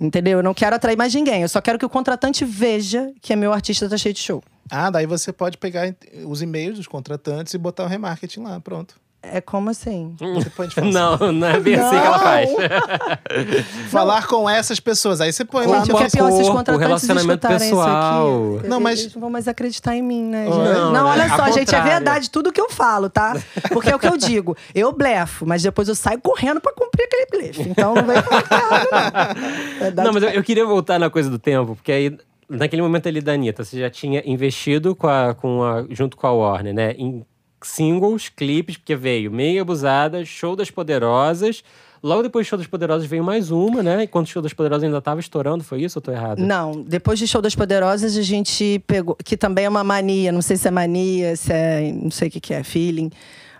Entendeu? Eu não quero atrair mais ninguém. Eu só quero que o contratante veja que meu artista tá cheio de show. Ah, daí você pode pegar os e-mails dos contratantes e botar o remarketing lá, pronto. É como assim? Você pode fazer. Não, não é bem assim que ela faz. Falar com essas pessoas. Aí você põe lá Gente, no o que é pior, se os corpo, contratantes relacionamento escutarem pessoal. isso aqui. Não, mas- Eles não vão mais acreditar em mim, né, gente? não, Não, né? olha Ao só, gente, é contrário. verdade tudo que eu falo, tá? Porque é o que eu digo. Eu blefo, mas depois eu saio correndo pra cumprir aquele blefe. Então não vem falar que é errado, não. Verdade Não, mas eu, eu queria voltar na coisa do tempo, porque aí, naquele momento ali da Anitta, você já tinha investido com a, com a, junto com a Warner, né? Em singles, clipes, porque veio Meia Abusada, Show das Poderosas. Logo depois do Show das Poderosas veio mais uma, né? Enquanto o Show das Poderosas ainda tava estourando, foi isso ou tô errado? Não, depois de Show das Poderosas, a gente pegou. Que também é uma mania, não sei se é mania, se é. Não sei o que, que é, feeling.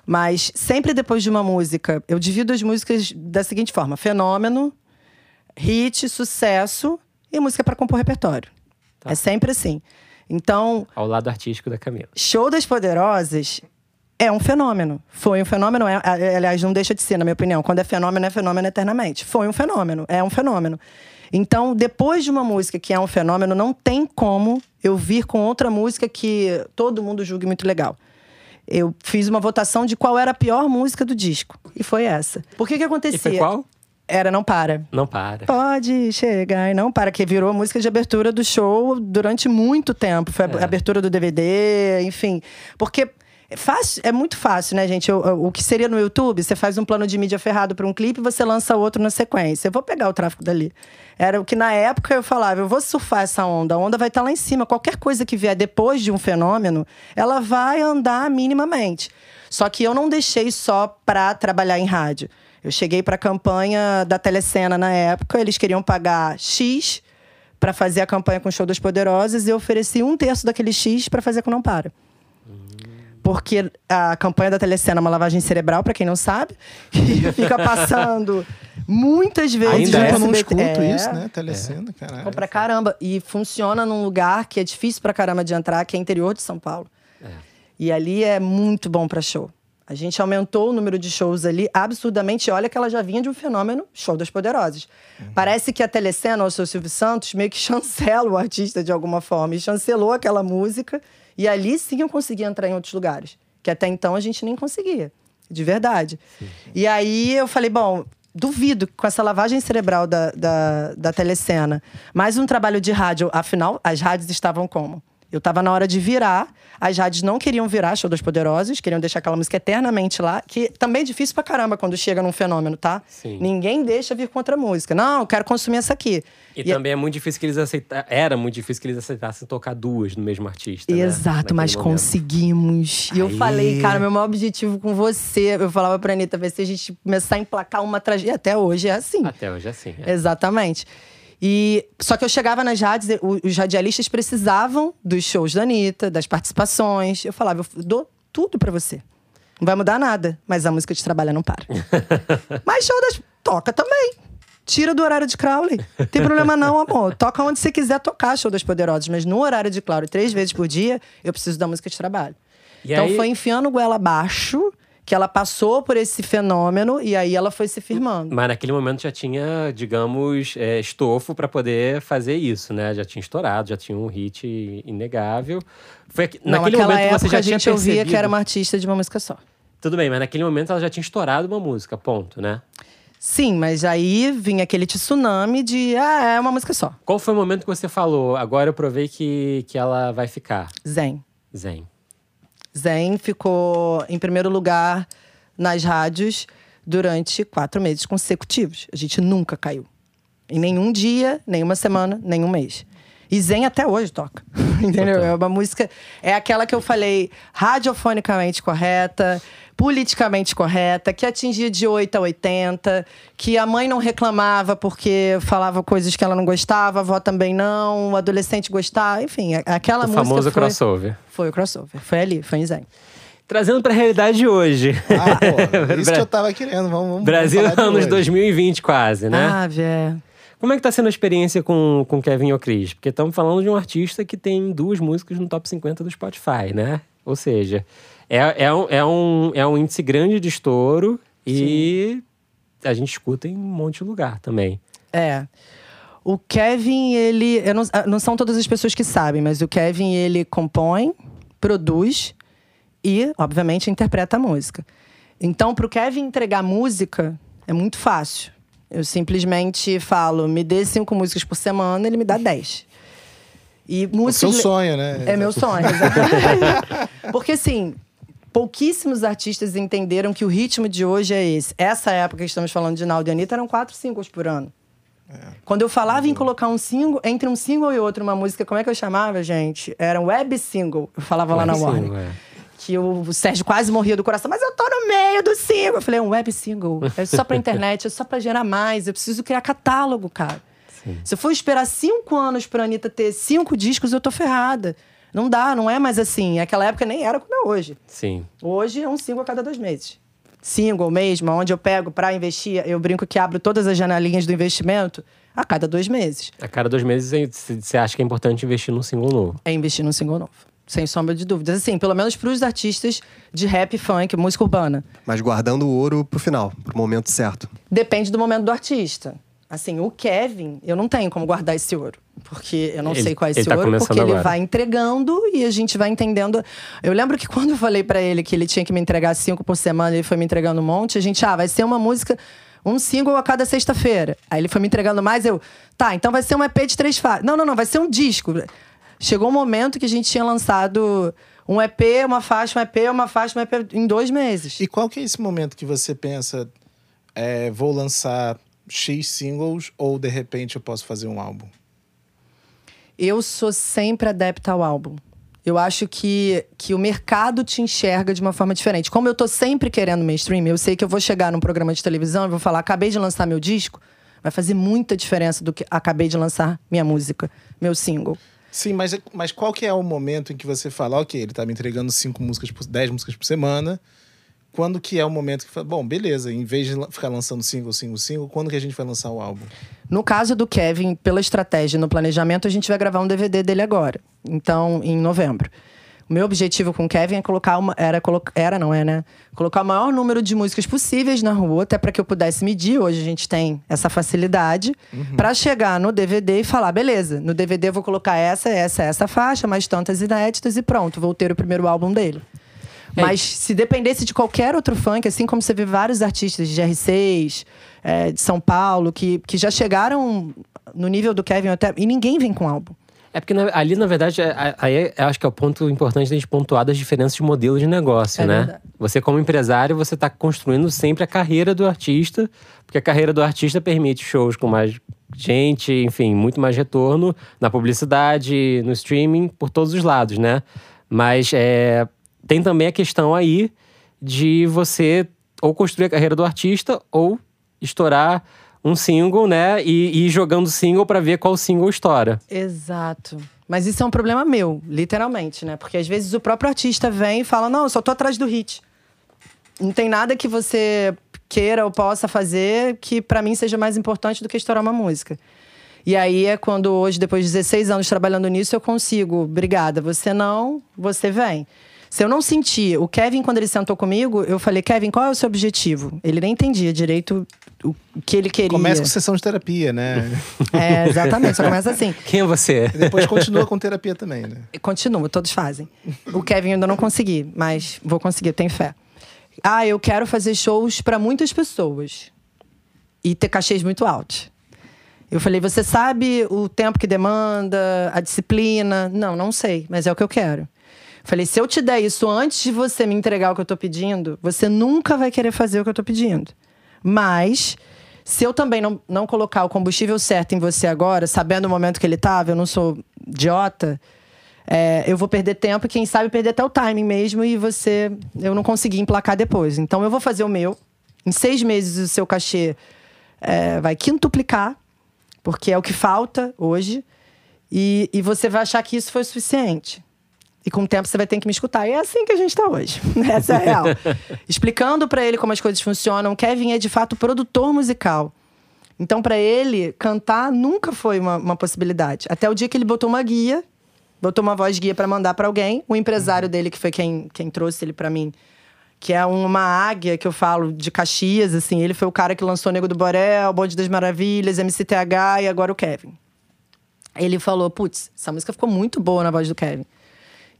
Mas sempre depois de uma música, eu divido as músicas da seguinte forma: fenômeno, hit, sucesso e música para compor repertório. É sempre assim. Então, Ao lado artístico da Camila. Show das Poderosas é um fenômeno. Foi um fenômeno, é, a- aliás, não deixa de ser, na minha opinião. Quando é fenômeno, é fenômeno eternamente. Foi um fenômeno, é um fenômeno. Então, depois de uma música que é um fenômeno, não tem como eu vir com outra música que todo mundo julgue muito legal. Eu fiz uma votação de qual era a pior música do disco. E foi essa. Por que que acontecia? E foi qual? Era Não Para. Não para. Pode chegar e não para, que virou a música de abertura do show durante muito tempo. Foi a É. abertura do DVD, enfim. Porque é, fácil, é muito fácil, né, gente? O, que seria no YouTube, você faz um plano de mídia ferrado para um clipe e você lança outro na sequência. Eu vou pegar o tráfego dali. Era o que na época eu falava, eu vou surfar essa onda, a onda vai estar lá em cima. Qualquer coisa que vier depois de um fenômeno, ela vai andar minimamente. Só que eu não deixei só pra trabalhar em rádio. Eu cheguei para a campanha da Telecena na época, eles queriam pagar X para fazer a campanha com o Show das Poderosas e eu ofereci um terço daquele X para fazer com Não Para. Porque a campanha da Telecena é uma lavagem cerebral, para quem não sabe, que fica passando muitas vezes Ainda no é? eu não escuto É. isso, né? Telecena, caralho. Bom pra caramba. E funciona num lugar que é difícil pra caramba de entrar, que é interior de São Paulo. E ali é muito bom pra show. A gente aumentou o número de shows ali absurdamente. Olha que ela já vinha de um fenômeno, show das poderosas. Parece que a Telecena, ou o seu Silvio Santos, meio que chancela o artista de alguma forma. E chancelou aquela música. E ali sim eu consegui entrar em outros lugares. Que até então a gente nem conseguia. De verdade. E aí eu falei, bom, duvido com essa lavagem cerebral da, da, da telecena, mais um trabalho de rádio, afinal, as rádios estavam como? Eu estava na hora de virar, as rádios não queriam virar Show das Poderosas, queriam deixar aquela música eternamente lá, que também é difícil pra caramba quando chega num fenômeno, tá? Sim. Ninguém deixa vir contra a música. Não, eu quero consumir essa aqui. E, também é muito difícil que eles aceitassem. Era muito difícil que eles aceitassem tocar duas no mesmo artista. né? Exato, Naquele mas momento. conseguimos. E eu falei, cara, meu maior objetivo com você, eu falava pra Anitta, vai ser a gente começar a emplacar uma tragédia. E até hoje é assim. Até hoje é assim. é. Exatamente. E só que eu chegava nas rádios, os radialistas precisavam dos shows da Anitta, das participações. Eu falava, eu dou tudo pra você. Não vai mudar nada, mas a música de trabalho não para. mas show das toca também. Tira do horário de Crowley. Tem problema não, amor. Toca onde você quiser tocar show das poderosas, mas no horário de Crowley, três vezes por dia, eu preciso da música de trabalho. E então aí- foi enfiando goela abaixo que ela passou por esse fenômeno e aí ela foi se firmando. Mas naquele momento já tinha, digamos, é, estofo para poder fazer isso, né? Já tinha estourado, já tinha um hit inegável. Foi aqui- Não, naquele momento época você já a tinha gente ouvia que era uma artista de uma música só. Tudo bem, mas naquele momento ela já tinha estourado uma música, ponto, né? Sim, mas aí vinha aquele tsunami de ah, é uma música só. Qual foi o momento que você falou? Agora eu provei que, que ela vai ficar. Zen. Zen. Zen ficou em primeiro lugar nas rádios durante quatro meses consecutivos. A gente nunca caiu. Em nenhum dia, nenhuma semana, nenhum mês. E Zen até hoje toca. Entendeu? Total. É uma música. É aquela que eu falei radiofonicamente correta, politicamente correta, que atingia de 8 a 80, que a mãe não reclamava porque falava coisas que ela não gostava, a avó também não, o adolescente gostava. Enfim, a- aquela O música. famoso foi, crossover. Foi o crossover. Foi ali, foi em Zen. Trazendo pra realidade de hoje. Ah, pô, isso que eu tava querendo. Vamos, vamos Brasil vamos falar de anos hoje. 2020 quase, né? Ah, Vé. Como é que tá sendo a experiência com, com Kevin O'Cris? Porque estamos falando de um artista que tem duas músicas no top 50 do Spotify, né? Ou seja, é, é, um, é, um, é um índice grande de estouro e a gente escuta em um monte de lugar também. É. O Kevin, ele. não, ah, não são todas as pessoas que sabem, mas o Kevin, ele compõe, produz e, obviamente, interpreta a música. Então, pro Kevin entregar música é muito fácil. Eu simplesmente falo, me dê cinco músicas por semana, ele me dá dez. E O músicas. seu sonho, né? É meu sonho, exatamente. Porque assim, pouquíssimos artistas entenderam que o ritmo de hoje é esse. Essa época que estamos falando de Naldo e Anitta eram quatro singles por ano. Quando eu falava em colocar um single, entre um single e outro, uma música, como é que eu chamava, gente? Era um web single. Eu falava lá na Warner. é. Que o, Sérgio quase morria do coração, mas eu tô no meio do single. Eu falei, é um web single. É só pra internet, é só pra gerar mais. Eu preciso criar catálogo, cara. Se eu for esperar cinco anos pra Anitta ter cinco discos, eu tô ferrada. Não dá, não é mais assim. Naquela época nem era como é hoje. Sim. Hoje é um single a cada dois meses. Single mesmo, onde eu pego pra investir, eu brinco que abro todas as janelinhas do investimento a cada dois meses. A cada dois meses você acha que é importante investir num single novo. É investir num single novo. Sem sombra de dúvidas. Assim, pelo menos pros artistas de rap, funk, música urbana. Mas guardando o ouro pro final, pro momento certo. Depende do momento do artista. Assim, o Kevin, eu não tenho como guardar esse ouro. Porque eu não Ele- sei qual é esse ele tá ouro, porque ele agora. vai entregando e a gente vai entendendo. Eu lembro que quando eu falei pra ele que ele tinha que me entregar cinco por semana, ele foi me entregando um monte, a gente, ah, vai ser uma música, um single a cada sexta-feira. Aí ele foi me entregando mais, eu, tá, então vai ser um EP de três faixas. Não, não, não, vai ser um disco. Chegou um momento que a gente tinha lançado um EP, uma faixa, um EP, uma faixa, um EP em dois meses. E qual que é esse momento que você pensa, é, vou lançar X singles ou de repente eu posso fazer um álbum? Eu sou sempre adepta ao álbum. Eu acho que, que o mercado te enxerga de uma forma diferente. Como eu tô sempre querendo mainstream, eu sei que eu vou chegar num programa de televisão e vou falar: acabei de lançar meu disco. Vai fazer muita diferença do que acabei de lançar minha música, meu single. Sim, mas, mas qual que é o momento em que você fala, ok, ele tá me entregando cinco músicas, por, dez músicas por semana. Quando que é o momento que fala, bom, beleza, em vez de ficar lançando single, single, single, quando que a gente vai lançar o álbum? No caso do Kevin, pela estratégia no planejamento, a gente vai gravar um DVD dele agora. Então, em novembro. O meu objetivo com o Kevin é colocar uma. Era, colo- era não é, né? Colocar o maior número de músicas possíveis na rua, até para que eu pudesse medir. Hoje a gente tem essa facilidade. Pra chegar no DVD e falar: beleza, no DVD eu vou colocar essa, essa, essa faixa, mais tantas inéditas e pronto, vou ter o primeiro álbum dele. É. Mas se dependesse de qualquer outro funk, assim como você vê vários artistas de R6, é, de São Paulo, que, que já chegaram no nível do Kevin até. E ninguém vem com álbum. É porque na- ali, na verdade, é- é- aí eu acho que é o ponto importante da gente pontuar das diferenças de modelo de negócio, É né? verdade. Você, como empresário, você está construindo sempre a carreira do artista, porque a carreira do artista permite shows com mais gente, enfim, muito mais retorno na publicidade, no streaming, por todos os lados, né? Mas é, tem também a questão aí de você ou construir a carreira do artista ou estourar um single, né? E, ir jogando single para ver qual single estoura. Exato. Mas isso é um problema meu, literalmente, né? Porque às vezes o próprio artista vem e fala: não, eu só tô atrás do hit. Não tem nada que você queira ou possa fazer que pra mim seja mais importante do que estourar uma música. E aí é quando hoje, depois de 16 anos trabalhando nisso, eu consigo. Obrigada. Você não, você vem. Se eu não sentir. O Kevin, quando ele sentou comigo, eu falei: Kevin, qual é o seu objetivo? Ele nem entendia direito o que ele queria. Começa com sessão de terapia, né? É, exatamente. Só começa assim. Quem é você? E depois continua com terapia também, né? Continua, todos fazem. O Kevin eu ainda não consegui, mas vou conseguir, tenho fé. Ah, eu quero fazer shows para muitas pessoas e ter cachês muito altos. Eu falei, você sabe o tempo que demanda, a disciplina? Não, não sei, mas é o que eu quero. Falei, se eu te der isso antes de você me entregar o que eu tô pedindo, você nunca vai querer fazer o que eu tô pedindo. Mas, se eu também não, não colocar o combustível certo em você agora, sabendo o momento que ele tava, eu não sou idiota, é, eu vou perder tempo e quem sabe perder até o timing mesmo e você eu não conseguir emplacar depois. Então eu vou fazer o meu. Em seis meses o seu cachê é, vai quintuplicar, porque é o que falta hoje, e, e você vai achar que isso foi suficiente. E com o tempo você vai ter que me escutar. E é assim que a gente tá hoje. Essa é a real. Explicando pra ele como as coisas funcionam. Kevin é de fato produtor musical. Então, pra ele, cantar nunca foi uma, uma possibilidade. Até o dia que ele botou uma guia, botou uma voz guia pra mandar pra alguém. O empresário dele, que foi quem, quem trouxe ele pra mim, que é uma águia que eu falo de Caxias, assim. Ele foi o cara que lançou Nego do Borel, Bonde das Maravilhas, MCTH e agora o Kevin. Ele falou: putz, essa música ficou muito boa na voz do Kevin.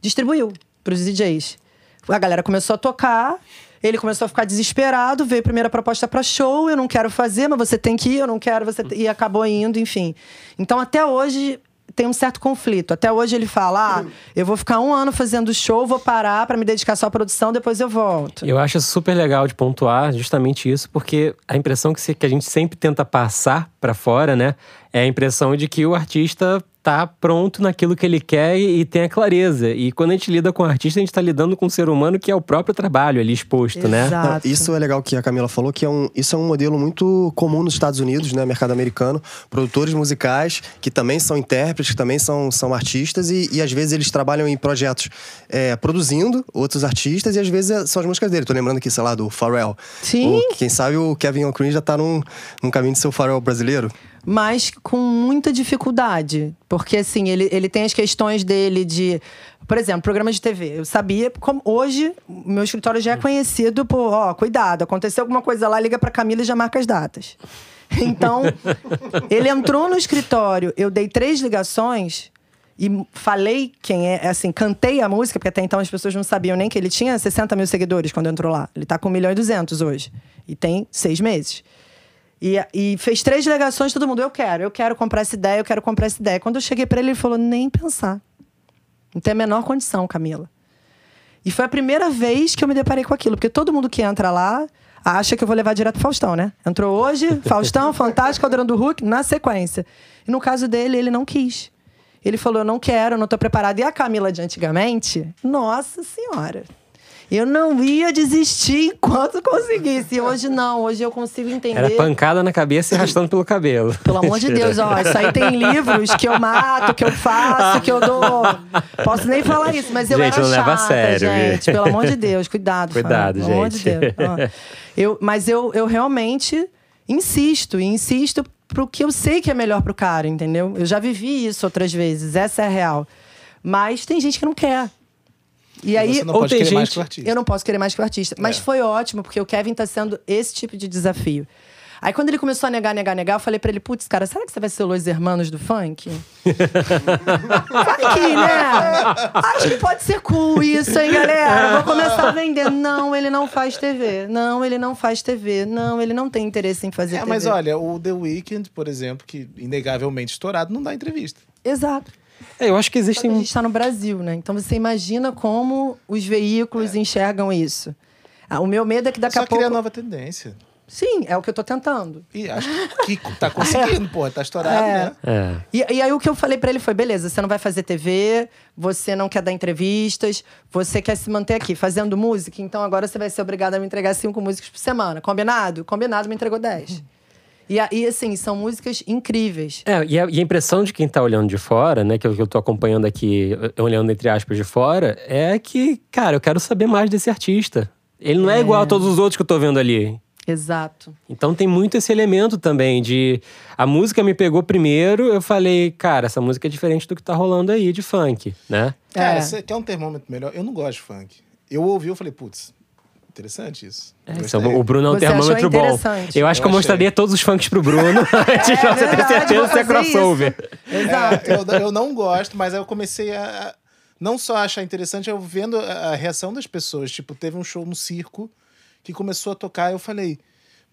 Distribuiu pros DJs. A galera começou a tocar, ele começou a ficar desesperado, veio a primeira proposta pra show, eu não quero fazer, mas você tem que ir, eu não quero, você. E acabou indo, enfim. Então até hoje tem um certo conflito. Até hoje ele fala: ah, eu vou ficar um ano fazendo show, vou parar pra me dedicar só à produção, depois eu volto. Eu acho super legal de pontuar justamente isso, porque a impressão que, que a gente sempre tenta passar pra fora, né, é a impressão de que o artista tá pronto naquilo que ele quer e, e tem a clareza. E quando a gente lida com o artista, a gente tá lidando com um ser humano que é o próprio trabalho ali exposto, né? Exato. Não, isso é legal que a Camila falou, que é um, isso é um modelo muito comum nos Estados Unidos, né? Mercado americano. Produtores musicais que também são intérpretes, que também são, são artistas, e, e às vezes eles trabalham em projetos é, produzindo outros artistas, e às vezes é- são as músicas dele. Tô lembrando aqui, sei lá, do Pharrell. Sim. O- quem sabe o Kevin O'Cree já tá num, num caminho de ser o Pharrell brasileiro. Mas com muita dificuldade. Porque, assim, ele, ele tem as questões dele de. Por exemplo, programa de TV. Eu sabia, como hoje, meu escritório já é conhecido por, ó, cuidado, aconteceu alguma coisa lá, liga pra Camila e já marca as datas. Então, ele entrou no escritório, eu dei três ligações e falei quem é, assim, cantei a música, porque até então as pessoas não sabiam nem que ele tinha 60 mil seguidores quando entrou lá. Ele tá com 1 milhão e 200 hoje. E tem seis meses. E, e fez três ligações, todo mundo, eu quero, eu quero comprar essa ideia, eu quero comprar essa ideia. Quando eu cheguei para ele, ele falou, nem pensar. Não tem a menor condição, Camila. E foi a primeira vez que eu me deparei com aquilo, porque todo mundo que entra lá acha que eu vou levar direto pro Faustão, né? Entrou hoje, Faustão, Fantástico, Caldeirão do Hulk, na sequência. E no caso dele, ele não quis. Ele falou: eu não quero, eu não tô preparado. E a Camila de antigamente, nossa senhora. Eu não ia desistir enquanto conseguisse. Hoje não, hoje eu consigo entender. Era pancada na cabeça e arrastando pelo cabelo. Pelo amor de Deus, ó, isso aí tem livros que eu mato, que eu faço, que eu dou. Posso nem falar isso, mas eu Gente, era não chata, leva a sério, gente. viu? Pelo amor de Deus, cuidado. Cuidado, Fábio, Pelo amor de gente. Deus. ó. Eu, mas eu, eu realmente insisto, e insisto pro que eu sei que é melhor pro cara, entendeu? Eu já vivi isso outras vezes, essa é a real. Mas tem gente que não quer. E aí, Você não ou pode tem querer mais gente- que o artista. eu não posso querer mais que o artista. Mas É. foi ótimo, porque o Kevin tá sendo esse tipo de desafio. Aí quando ele começou a negar, negar, negar, eu falei pra ele, putz, cara, será que você vai ser o Los Hermanos do funk? vai que, né? Acho que pode ser cool isso, hein, galera? Vou começar a vender. Não, ele não faz TV. Não, ele não faz TV. Não, ele não tem interesse em fazer É, TV. mas olha, o The Weeknd, por exemplo, que inegavelmente estourado, não dá entrevista. Exato. É, eu acho que Só que a existem. gente está no Brasil, né? Então você imagina como os veículos enxergam isso. Ah, o meu medo é que daqui Só a pouco. criar nova tendência. Sim, é o que eu tô tentando. E acho que tá conseguindo, porra, tá estourado, É. né? É. E, e aí o que eu falei pra ele foi: beleza, você não vai fazer TV, você não quer dar entrevistas, você quer se manter aqui fazendo música, então agora você vai ser obrigado a me entregar cinco músicas por semana. Combinado? Combinado, me entregou dez. E aí, assim, são músicas incríveis. É, e a, e a impressão de quem tá olhando de fora, né, que eu, que eu tô acompanhando aqui, eh, olhando entre aspas de fora, é que, cara, eu quero saber mais desse artista. Ele não é, igual a todos os outros que eu tô vendo ali. Exato. Então tem muito esse elemento também de a música me pegou primeiro, eu falei, cara, essa música é diferente do que tá rolando aí de funk, né? Cara, É. você quer um termômetro melhor? Eu não gosto de funk. Eu ouvi, eu falei, putz, interessante isso. Gostei. Então, o Bruno é um Você termômetro bom. Eu acho Eu que eu achei. mostraria todos os funks pro Bruno antes de você ter certeza se é crossover. Exato. É, eu, eu não gosto, mas aí eu comecei a, não só achar interessante, eu vendo a, a reação das pessoas. Tipo, teve um show no circo que começou a tocar, eu falei,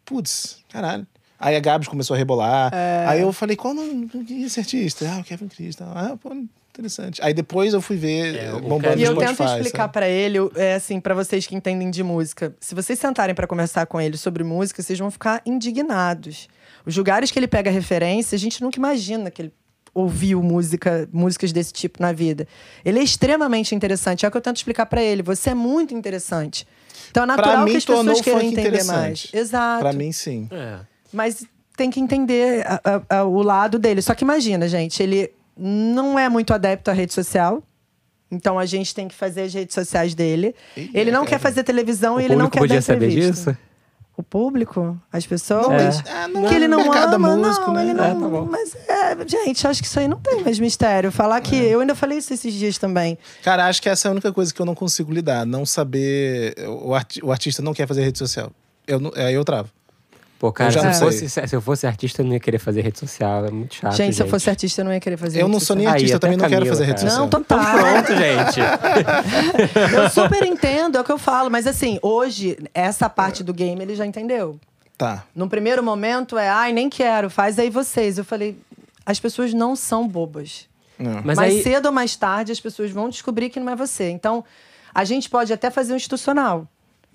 putz, caralho. Aí a Gabs começou a rebolar. É. Aí eu falei, qual o nome desse artista? Ah, o Kevin Christian. Ah, pô, interessante. Aí depois eu fui ver É, o bombando E eu Spotify. tento explicar sabe? pra ele, é assim, pra vocês que entendem de música. Se vocês sentarem pra conversar com ele sobre música, vocês vão ficar indignados. Os lugares que ele pega referência, a gente nunca imagina que ele ouviu música, músicas desse tipo na vida. Ele é extremamente interessante. É o que eu tento explicar pra ele. Você é muito interessante. Então é natural mim, que as pessoas queiram entender mais. Exato. Pra mim, sim. É. Mas tem que entender a- a- a- o lado dele. Só que imagina, gente, ele não é muito adepto à rede social. Então a gente tem que fazer as redes sociais dele. Ih, ele não é, quer fazer televisão O e ele não quer dar podia saber entrevista. disso? O público? As pessoas? Não, É. mas, não que é ele não mercado ama, músico, não, né? ele não, É, tá bom. Mas, é, gente, acho que isso aí não tem mais mistério. Falar que... É. Eu ainda falei isso esses dias também. Cara, acho que essa é a única coisa que eu não consigo lidar. Não saber. O, arti- o artista não quer fazer rede social. Eu, não- aí eu travo. Pô, cara, se eu, fosse, se eu fosse artista, eu não ia querer fazer rede social. É muito chato. gente, se eu fosse artista, eu não ia querer fazer eu rede não sou nem. Aí, artista, eu também não quero fazer rede cara. social. Não, total. Pronto, gente. Eu super entendo, é o que eu falo. Mas assim, hoje, essa parte do game ele já entendeu. Tá. No primeiro momento é, ai, nem quero, faz aí vocês. Eu falei, as pessoas não são bobas. Não. Mas mais aí, cedo ou mais tarde, as pessoas vão descobrir que não é você. Então, a gente pode até fazer um institucional.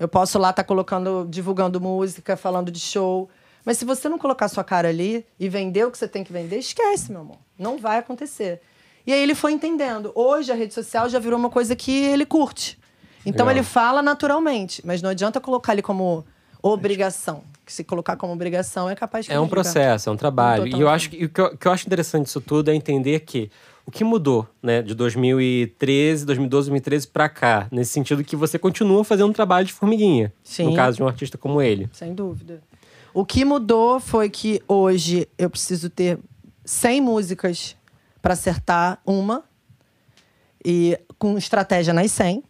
Eu posso lá estar colocando, divulgando música, falando de show. Mas se você não colocar sua cara ali e vender o que você tem que vender, esquece, meu amor. Não vai acontecer. E aí ele foi entendendo. Hoje a rede social já virou uma coisa que ele curte. Então Legal. ele fala naturalmente, mas não adianta colocar ele como obrigação. Que se colocar como obrigação é capaz que é um processo, é um trabalho. E eu acho que, o que eu, o que eu acho interessante disso tudo é entender que o que mudou, né, de 2013, 2012, 2013 pra cá, nesse sentido que você continua fazendo um trabalho de formiguinha, Sim. no caso de um artista como ele. Sem dúvida. O que mudou foi que hoje eu preciso ter 100 músicas para acertar uma e com estratégia nas 100.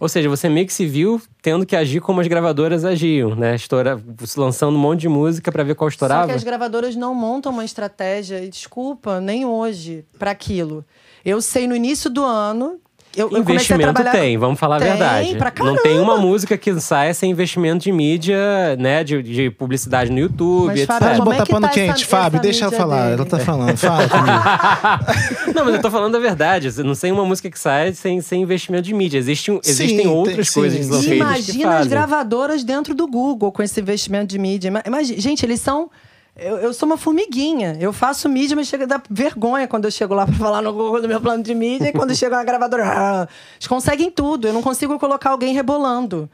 Ou seja, você meio que se viu tendo que agir como as gravadoras agiam, né? Estoura, lançando um monte de música para ver qual estourava. Só que as gravadoras não montam uma estratégia, e desculpa, nem hoje, para aquilo. Eu sei no início do ano eu, eu investimento trabalhar... tem, vamos falar tem, a verdade. Pra não tem uma música que saia sem investimento de mídia, né? De, de publicidade no YouTube, mas, etc. Fábio, Pode botar é pano tá quente, essa, Fábio, essa deixa ela falar. dele? Ela tá falando, fala comigo. não, mas eu tô falando a verdade. Não tem uma música que saia sem, sem investimento de mídia. Existe um, existem Sim, outras tem- coisas sim, sim. Imagina as gravadoras dentro do Google com esse investimento de mídia. Ima- Imagina, gente, eles são. Eu, eu sou uma formiguinha. Eu faço mídia, mas chega a dar vergonha quando eu chego lá pra falar no Google do meu plano de mídia. E quando chega uma gravadora. ah, Eles conseguem tudo. Eu não consigo colocar alguém rebolando.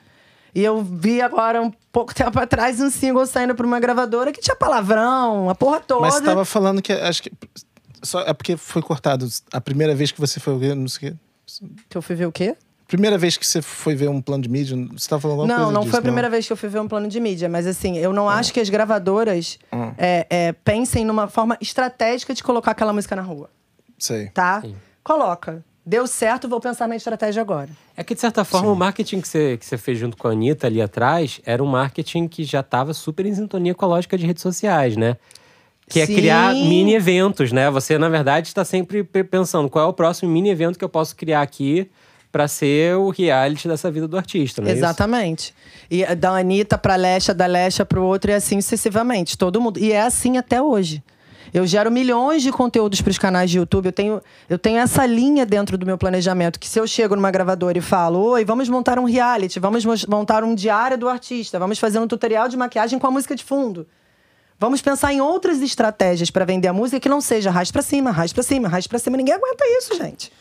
E eu vi agora, um pouco tempo atrás, um single saindo pra uma gravadora que tinha palavrão, a porra toda. Mas você tava falando que acho que. Só é porque foi cortado. A primeira vez que você foi ver, não sei o quê. Que eu fui ver o quê? Primeira vez que você foi ver um plano de mídia, você tava falando alguma Não, coisa não disso, foi a primeira vez que eu fui ver um plano de mídia, mas assim, eu não acho que as gravadoras é, é, pensem numa forma estratégica de colocar aquela música na rua, Sei. tá? Coloca. Deu certo, vou pensar na estratégia agora. É que, de certa forma, o marketing que você, que você fez junto com a Anitta ali atrás era um marketing que já estava super em sintonia com a lógica de redes sociais, né? Que é Sim. criar mini eventos, né? Você, na verdade, está sempre pe- pensando qual é o próximo mini evento que eu posso criar aqui para ser o reality dessa vida do artista, não é isso? Exatamente. E da Anitta pra Lesha, da Lesha pro outro, e assim sucessivamente. Todo mundo. E é assim até hoje. Eu gero milhões de conteúdos para os canais de YouTube. Eu tenho, eu tenho essa linha dentro do meu planejamento. Que se eu chego numa gravadora e falo: Oi, vamos montar um reality, vamos mos- montar um diário do artista, vamos fazer um tutorial de maquiagem com a música de fundo. Vamos pensar em outras estratégias para vender a música que não seja arraste pra cima, arraste pra cima, arraste pra cima. Ninguém aguenta isso, gente.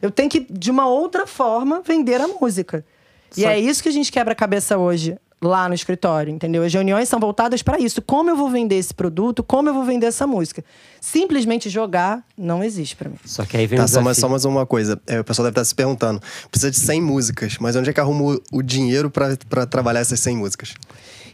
Eu tenho que, de uma outra forma, vender a música. E Só- é isso que a gente quebra a cabeça hoje, lá no escritório, entendeu? As reuniões são voltadas para isso. Como eu vou vender esse produto? Como eu vou vender essa música? Simplesmente jogar não existe para mim. Só que aí vem Tá, só, mais, só mais uma coisa. É, o pessoal deve estar se perguntando. Precisa de 100 músicas, mas onde é que arruma o, dinheiro pra pra trabalhar essas 100 músicas?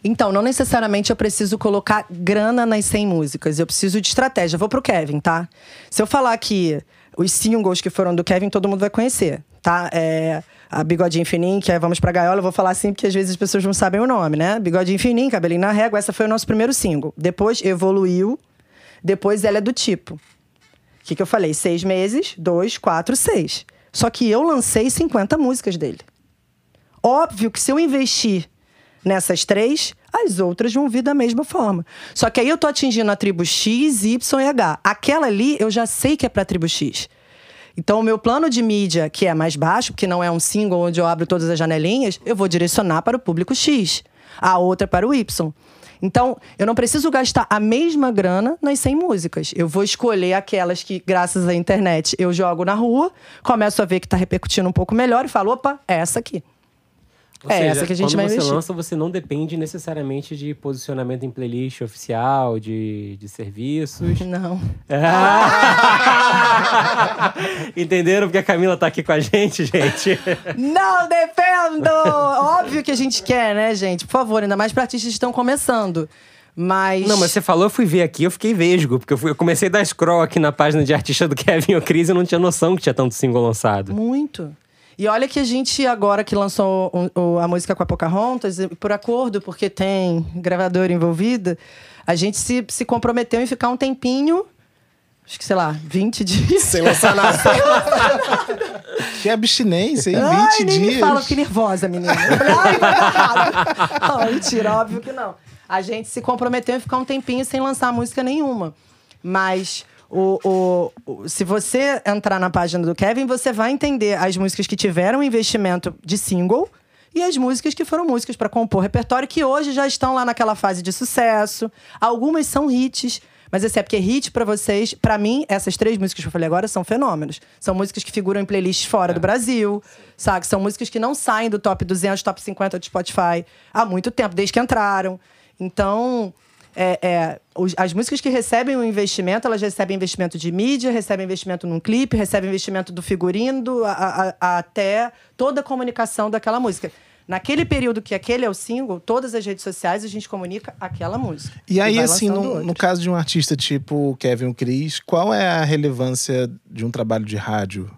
Então, não necessariamente eu preciso colocar grana nas 100 músicas. Eu preciso de estratégia. Vou pro Kevin, tá? Se eu falar que os singles que foram do Kevin, todo mundo vai conhecer, tá? É, a Bigodinho Fininho, que é Vamos Pra Gaiola, eu vou falar assim porque às vezes as pessoas não sabem o nome, né? Bigodinho Fininho, Cabelinho na Régua, essa foi o nosso primeiro single. Depois evoluiu, depois ela é do tipo. O que, que eu falei? Seis meses, dois, quatro, seis. Só que eu lancei 50 músicas dele. Óbvio que se eu investir nessas três, as outras vão vir da mesma forma. Só que aí eu tô atingindo a tribo X, Y e H. Aquela ali eu já sei que é pra tribo X. Então, o meu plano de mídia, que é mais baixo, porque não é um single onde eu abro todas as janelinhas, eu vou direcionar para o público X. A outra para o Y. Então, eu não preciso gastar a mesma grana nas 100 músicas. Eu vou escolher aquelas que, graças à internet, eu jogo na rua, começo a ver que está repercutindo um pouco melhor e falo, opa, é essa aqui. Ou é seja, essa que a gente quando vai você investir. lança, você não depende necessariamente de posicionamento em playlist oficial, de, de serviços. Não. Ah! Entenderam porque a Camila tá aqui com a gente, gente? Não defendo! Óbvio que a gente quer, né, gente? Por favor, ainda mais pra artistas que estão começando. Mas. Não, mas você falou, eu fui ver aqui, eu fiquei vesgo, porque eu, fui- eu comecei a dar scroll aqui na página de artista do Kevin O'Cris e eu não tinha noção que tinha tanto single lançado. Muito. E olha que a gente, agora que lançou o- o- a música com a Pocahontas, por acordo, porque tem gravadora envolvida, a gente se, se comprometeu em ficar um tempinho, acho que sei lá, 20 dias. Sem lançar nada. Que abstinência, hein? 20 Ai, nem dias. me fala, fiquei nervosa, menina. Ai, errado. Não, mentira, óbvio que não. A gente se comprometeu em ficar um tempinho sem lançar música nenhuma. Mas o, o- se você entrar na página do Kevin, você vai entender as músicas que tiveram investimento de single e as músicas que foram músicas para compor repertório, que hoje já estão lá naquela fase de sucesso. Algumas são hits. Mas assim, é porque hit pra vocês, pra mim, essas três músicas que eu falei agora são fenômenos. São músicas que figuram em playlists fora do Brasil, sabe? São músicas que não saem do top 200, top 50 do Spotify há muito tempo, desde que entraram. Então, é, é, os- as músicas que recebem o investimento, elas recebem investimento de mídia, recebem investimento num clipe, recebem investimento do figurino, do- a- a- a- até toda a comunicação daquela música. Naquele período que aquele é o single, todas as redes sociais a gente comunica aquela música. E aí, assim, no, no caso de um artista tipo Kevin Cris, qual é a relevância de um trabalho de rádio?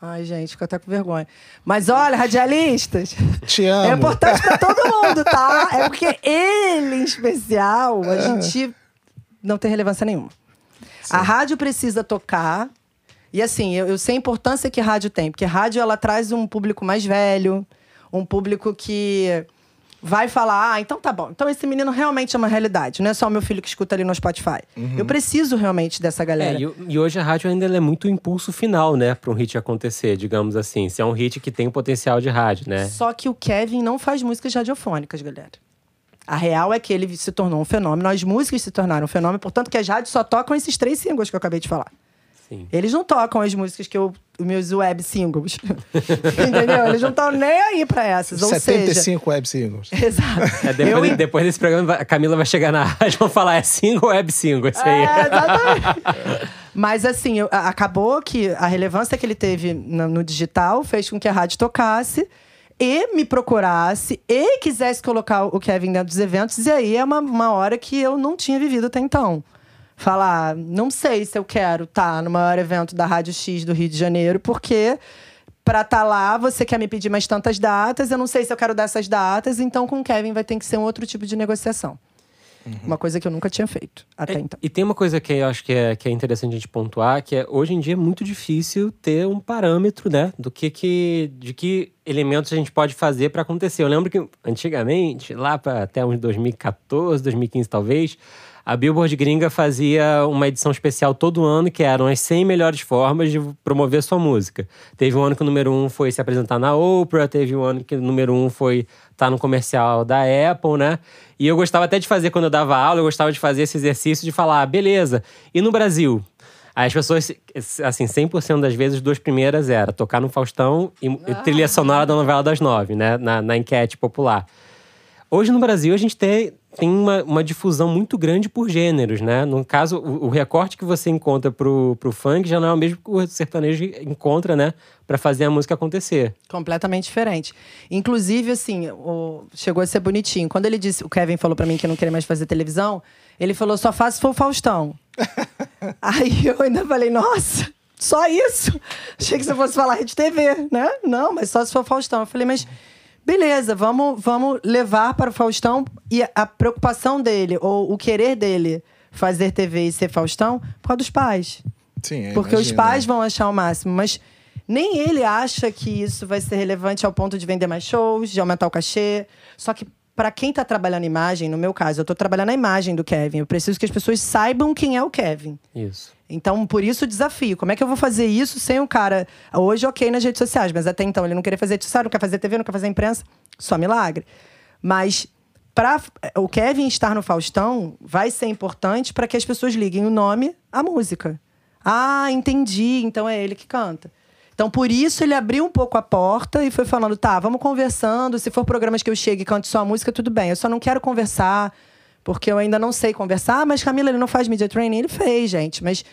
Ai, gente, fico até com vergonha. Mas olha, radialistas, Te amo. é importante pra todo mundo, tá? É porque ele, em especial, a gente não tem relevância nenhuma. A rádio precisa tocar. E assim, eu, eu sei a importância que rádio tem, porque rádio ela traz um público mais velho, um público que vai falar: ah, então tá bom. Então esse menino realmente é uma realidade, não é só o meu filho que escuta ali no Spotify. Eu preciso realmente dessa galera. É, e, e hoje a rádio ainda ela é muito o impulso final, né, para um hit acontecer, digamos assim. Se é um hit que tem potencial de rádio, né? Só que o Kevin não faz músicas radiofônicas, galera. A real é que ele se tornou um fenômeno, as músicas se tornaram um fenômeno, portanto que as rádios só tocam esses três singles que eu acabei de falar. Sim. Eles não tocam as músicas que eu. Os meus web singles. Entendeu? Eles não estão nem aí pra essas. Ou seja. 75 web singles. Exato. É, depois, depois desse programa, a Camila vai chegar na rádio e vão falar: é single ou web single? Isso aí. É, exatamente. Mas assim, eu- acabou que a relevância que ele teve no, no digital fez com que a rádio tocasse e me procurasse e quisesse colocar o Kevin dentro dos eventos. E aí é uma, uma hora que eu não tinha vivido até então. Falar, não sei se eu quero estar no maior evento da Rádio X do Rio de Janeiro, porque pra estar lá você quer me pedir mais tantas datas, eu não sei se eu quero dessas datas, então com o Kevin vai ter que ser um outro tipo de negociação. Uma coisa que eu nunca tinha feito até É, então. E tem uma coisa que eu acho que é, que é interessante a gente pontuar, que é hoje em dia é muito difícil ter um parâmetro, né, do que, que de que elementos a gente pode fazer para acontecer. Eu lembro que antigamente, lá para até uns 2014, 2015 talvez, a Billboard gringa fazia uma edição especial todo ano que eram as 100 melhores formas de promover sua música. Teve um ano que o número um foi se apresentar na Oprah, teve um ano que o número um foi estar no comercial da Apple, né? E eu gostava até de fazer, quando eu dava aula, eu gostava de fazer esse exercício de falar, "Ah, beleza, e no Brasil? As pessoas, assim, 100% das vezes, as duas primeiras era tocar no Faustão e e trilha sonora da novela das nove, né? Na, na enquete popular. Hoje no Brasil a gente tem, tem uma, uma difusão muito grande por gêneros, né? No caso, o, o recorte que você encontra pro, pro funk já não é o mesmo que o sertanejo encontra, né? Pra fazer a música acontecer. Completamente diferente. Inclusive, assim, o- chegou a ser bonitinho. Quando ele disse, o Kevin falou pra mim que não queria mais fazer televisão, ele falou: só faço se for o Faustão. Aí eu ainda falei, nossa, só isso? Achei que você fosse falar Rede TV, né? Não, mas só se for o Faustão. Eu falei, mas beleza, vamos, vamos levar para o Faustão e a preocupação dele, ou o querer dele fazer TV e ser Faustão, por causa dos pais. Sim, Porque os imagino. pais vão achar o máximo, mas nem ele acha que isso vai ser relevante ao ponto de vender mais shows, de aumentar o cachê. Só que para quem tá trabalhando imagem, no meu caso, eu tô trabalhando a imagem do Kevin. Eu preciso que as pessoas saibam quem é o Kevin. Isso. Então, por isso o desafio. Como é que eu vou fazer isso sem o cara. Hoje, ok, nas redes sociais, mas até então ele não queria fazer social, não quer fazer TV, não quer fazer imprensa. Só milagre. Mas para o Kevin estar no Faustão vai ser importante para que as pessoas liguem o nome à música. Ah, entendi. Então é ele que canta. Então, por isso, ele abriu um pouco a porta e foi falando: tá, vamos conversando. Se for programas que eu chegue e cante só a música, tudo bem. Eu só não quero conversar, porque eu ainda não sei conversar. Ah, mas Camila, ele não faz media training? Ele fez, gente. Mas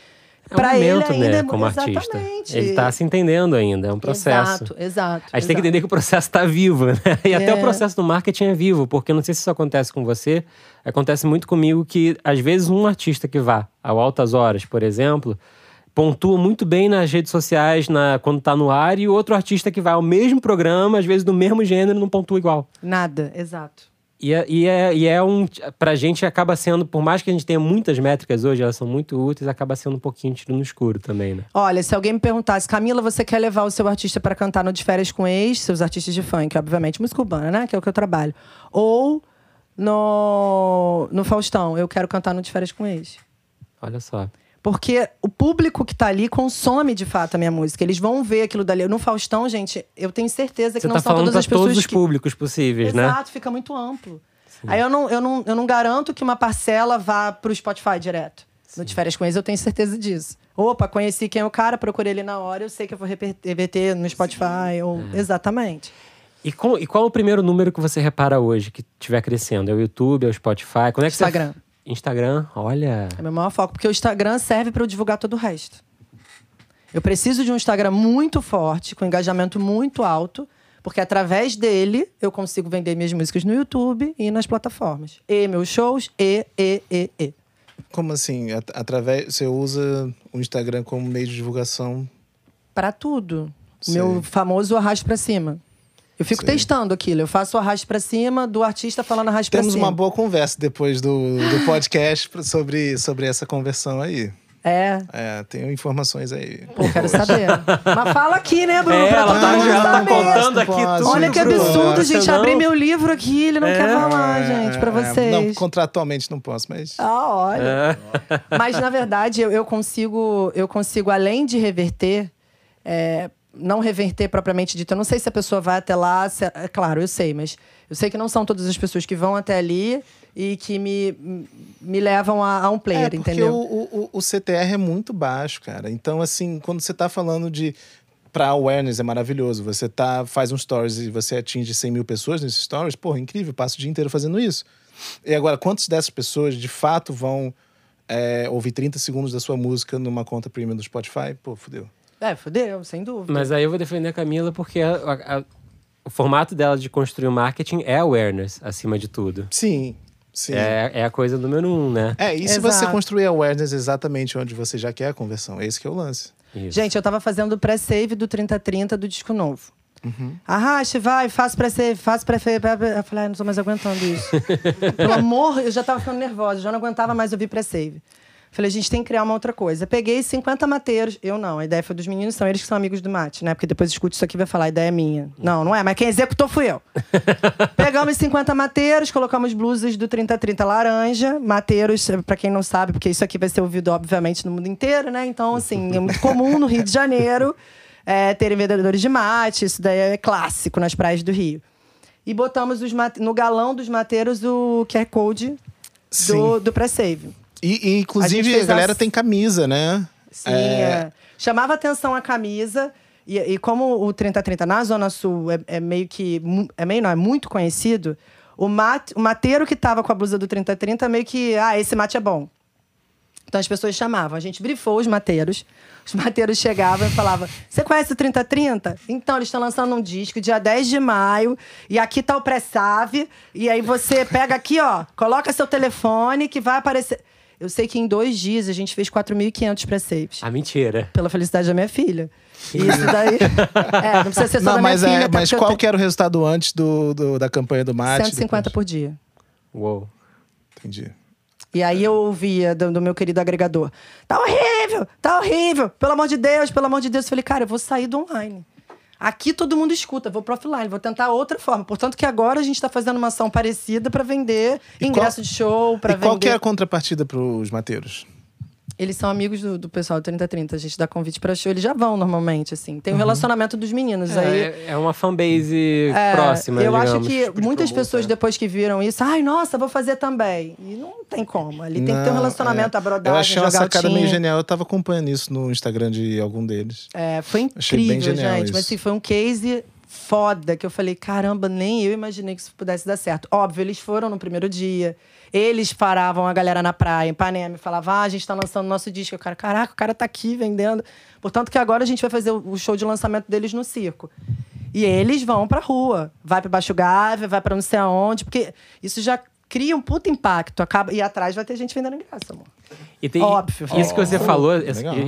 É um pra ele momento, ainda né, é como artista. Exatamente. Ele tá se entendendo ainda, é um processo. Exato, exato. A gente tem que exato. entender que o processo está vivo, né? E até É. o processo do marketing é vivo, porque eu não sei se isso acontece com você, acontece muito comigo que, às vezes, um artista que vá ao Altas Horas, por exemplo, pontua muito bem nas redes sociais na, quando tá no ar, e outro artista que vai ao mesmo programa, às vezes do mesmo gênero, não pontua igual. Nada, exato. E é, e, é, e é um. Pra gente acaba sendo, por mais que a gente tenha muitas métricas hoje, elas são muito úteis, acaba sendo um pouquinho tiro no escuro também, né? Olha, se alguém me perguntasse, Camila, você quer levar o seu artista para cantar no De Férias com Ex, seus artistas de funk, obviamente, música urbana, né? Que é o que eu trabalho. Ou no, no Faustão, eu quero cantar no De Férias com Ex. Olha só. Porque o público que tá ali consome de fato a minha música. Eles vão ver aquilo dali. No Faustão, gente, eu tenho certeza que Você não tá são falando todas as pessoas todos os que. públicos possíveis, né? Exato, fica muito amplo. Aí eu não, eu, não, eu não garanto que uma parcela vá pro Spotify direto. No De Férias com Ex, eu tenho certeza disso. Opa, conheci quem é o cara, procurei ele na hora, eu sei que eu vou reverter no Spotify. Ou... É. Exatamente. E, com- e qual é o primeiro número que você repara hoje que estiver crescendo? É o YouTube, é o Spotify? Quando é que você- Instagram. Olha. É meu maior foco, porque o Instagram serve para eu divulgar todo o resto. Eu preciso de um Instagram muito forte, com engajamento muito alto, porque através dele eu consigo vender minhas músicas no YouTube e nas plataformas. E meus shows, e, e, e, e. Como assim? At- através, você usa o Instagram como meio de divulgação? Para tudo. O meu famoso arraste pra cima. Eu fico Sei. testando aquilo. Eu faço o arraste pra cima do artista falando arraste pra Temos cima. uma boa conversa depois do, do podcast pra- sobre, sobre essa conversão aí. É. É, tenho informações aí. Pô, quero saber. Mas fala aqui, né, Bruno? É, pra ela todo tá, mundo ela tá contando aqui tudo. Olha que Bruno. absurdo, gente. Senão- Abrir meu livro aqui, ele não É. quer falar, gente, pra É, vocês. Não, contratualmente não posso, mas. Ah, olha. É. Mas, na verdade, eu, eu consigo, eu consigo, além de reverter, é, não reverter propriamente dito. Eu não sei se a pessoa vai até lá. se- é claro, eu sei, mas eu sei que não são todas as pessoas que vão até ali e que me, me levam a, a um player, é, porque entendeu? O, o, o CTR é muito baixo, cara. Então, assim, quando você tá falando de. Pra awareness é maravilhoso. Você tá, faz um stories e você atinge 100 mil pessoas nesses stories, porra, incrível, passa o dia inteiro fazendo isso. E agora, quantas dessas pessoas de fato vão é, ouvir 30 segundos da sua música numa conta premium do Spotify? Pô, fudeu. É, fodeu, sem dúvida. Mas aí eu vou defender a Camila porque a- a- a- o formato dela de construir o marketing é awareness, acima de tudo. Sim, sim. É, é a coisa número um, né? É, e se você construir awareness exatamente onde você já quer a conversão? Esse que é o lance. Isso. Gente, eu tava fazendo o pré-save do 3030 do disco novo. Uhum. Arraste, vai, faça pré-save, faça pré-save. Eu falei, ai, não tô mais aguentando isso. Pelo amor, eu já tava ficando nervosa, já não aguentava mais ouvir pré-save. Falei, a gente tem que criar uma outra coisa. Peguei 50 mateiros. Eu não, a ideia foi dos meninos, são eles que são amigos do mate, né? Porque depois escute isso aqui e vai falar, a ideia é minha. Não, não é, mas quem executou fui eu. Pegamos 50 mateiros, colocamos blusas do 3030 laranja. Mateiros, pra quem não sabe, porque isso aqui vai ser ouvido, obviamente, no mundo inteiro, né? Então, assim, é muito comum no Rio de Janeiro é, terem vendedores de mate. Isso daí é clássico nas praias do Rio. E botamos os mate- no galão dos mateiros o QR Code Sim. do, do pré-save. E, e, A inclusive, a, fez galera as- tem camisa, né? Sim, é. chamava atenção a camisa. E, e como o 3030 na Zona Sul é, é meio que. É meio, não, é muito conhecido, o, mate, o mateiro que tava com a blusa do 3030 meio que. Ah, esse mate é bom. Então as pessoas chamavam. A gente brifou os mateiros. Os mateiros chegavam e falavam: Você conhece o 3030? Então, eles estão lançando um disco dia 10 de maio. E aqui tá o pré-save. E aí você pega aqui, ó, coloca seu telefone que vai aparecer. Eu sei que em dois dias a gente fez 4.500 pré-saves. Ah, mentira. Pela felicidade da minha filha. Isso daí. é, não precisa ser só Não, da mas, minha filha. é, até mas eu qual que era o resultado antes do, do- da campanha do mate? 150 depois? por dia. Uou. Entendi. E aí eu ouvia do, do meu querido agregador: tá horrível, tá horrível, pelo amor de Deus, pelo amor de Deus. Eu falei, cara, eu vou sair do online. Aqui todo mundo escuta, vou pro offline, vou tentar outra forma. Portanto, que agora a gente tá fazendo uma ação parecida para vender E ingresso qual- de show, para E vender. qual que é a contrapartida pros mateiros? Eles são amigos do, do pessoal do 3030. A gente dá convite pra show, eles já vão normalmente, assim. Tem o relacionamento dos meninos. aí É, é uma fanbase É, próxima, Eu digamos. acho que tipo de muitas promoção, pessoas, é. depois que viram isso, ai, nossa, vou fazer também. E não tem como. Ali tem que ter um Não, relacionamento, é. a brodagem, Eu achei uma sacada meio genial. Eu tava acompanhando isso no Instagram de algum deles. É, foi Achei bem incrível, genial gente. isso. Mas assim, foi um case foda que eu falei, caramba, nem eu imaginei que isso pudesse dar certo. Óbvio, eles foram no primeiro dia. Eles paravam a galera na praia, em Ipanema, e falavam, ah, a gente tá lançando nosso disco. Eu, cara, caraca, o cara tá aqui vendendo. Portanto que agora a gente vai fazer o show de lançamento deles no circo. E eles vão pra rua. Vai pra Baixo Gávea, vai pra não sei aonde, porque isso já cria um puto impacto. Acaba, e atrás vai ter gente vendendo ingresso, amor. E tem, Óbvio. Isso que você falou é,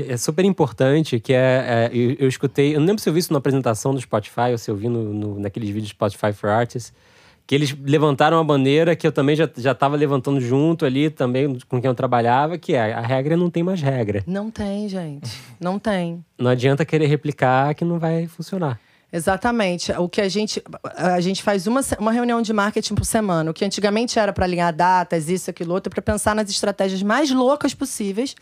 é super importante, que é, é, eu, eu escutei, eu não lembro se eu vi isso na apresentação do Spotify ou se eu vi no, no- naqueles vídeos Spotify for Artists, que eles levantaram a bandeira que eu também já, já tava levantando junto ali, também com quem eu trabalhava, que é, a regra não tem mais regra. Não tem, gente. Não tem. Não adianta querer replicar que não vai funcionar. Exatamente. O que a gente. A gente faz uma, uma reunião de marketing por semana. O que antigamente era para alinhar datas, isso, aquilo, outro, para pensar nas estratégias mais loucas possíveis.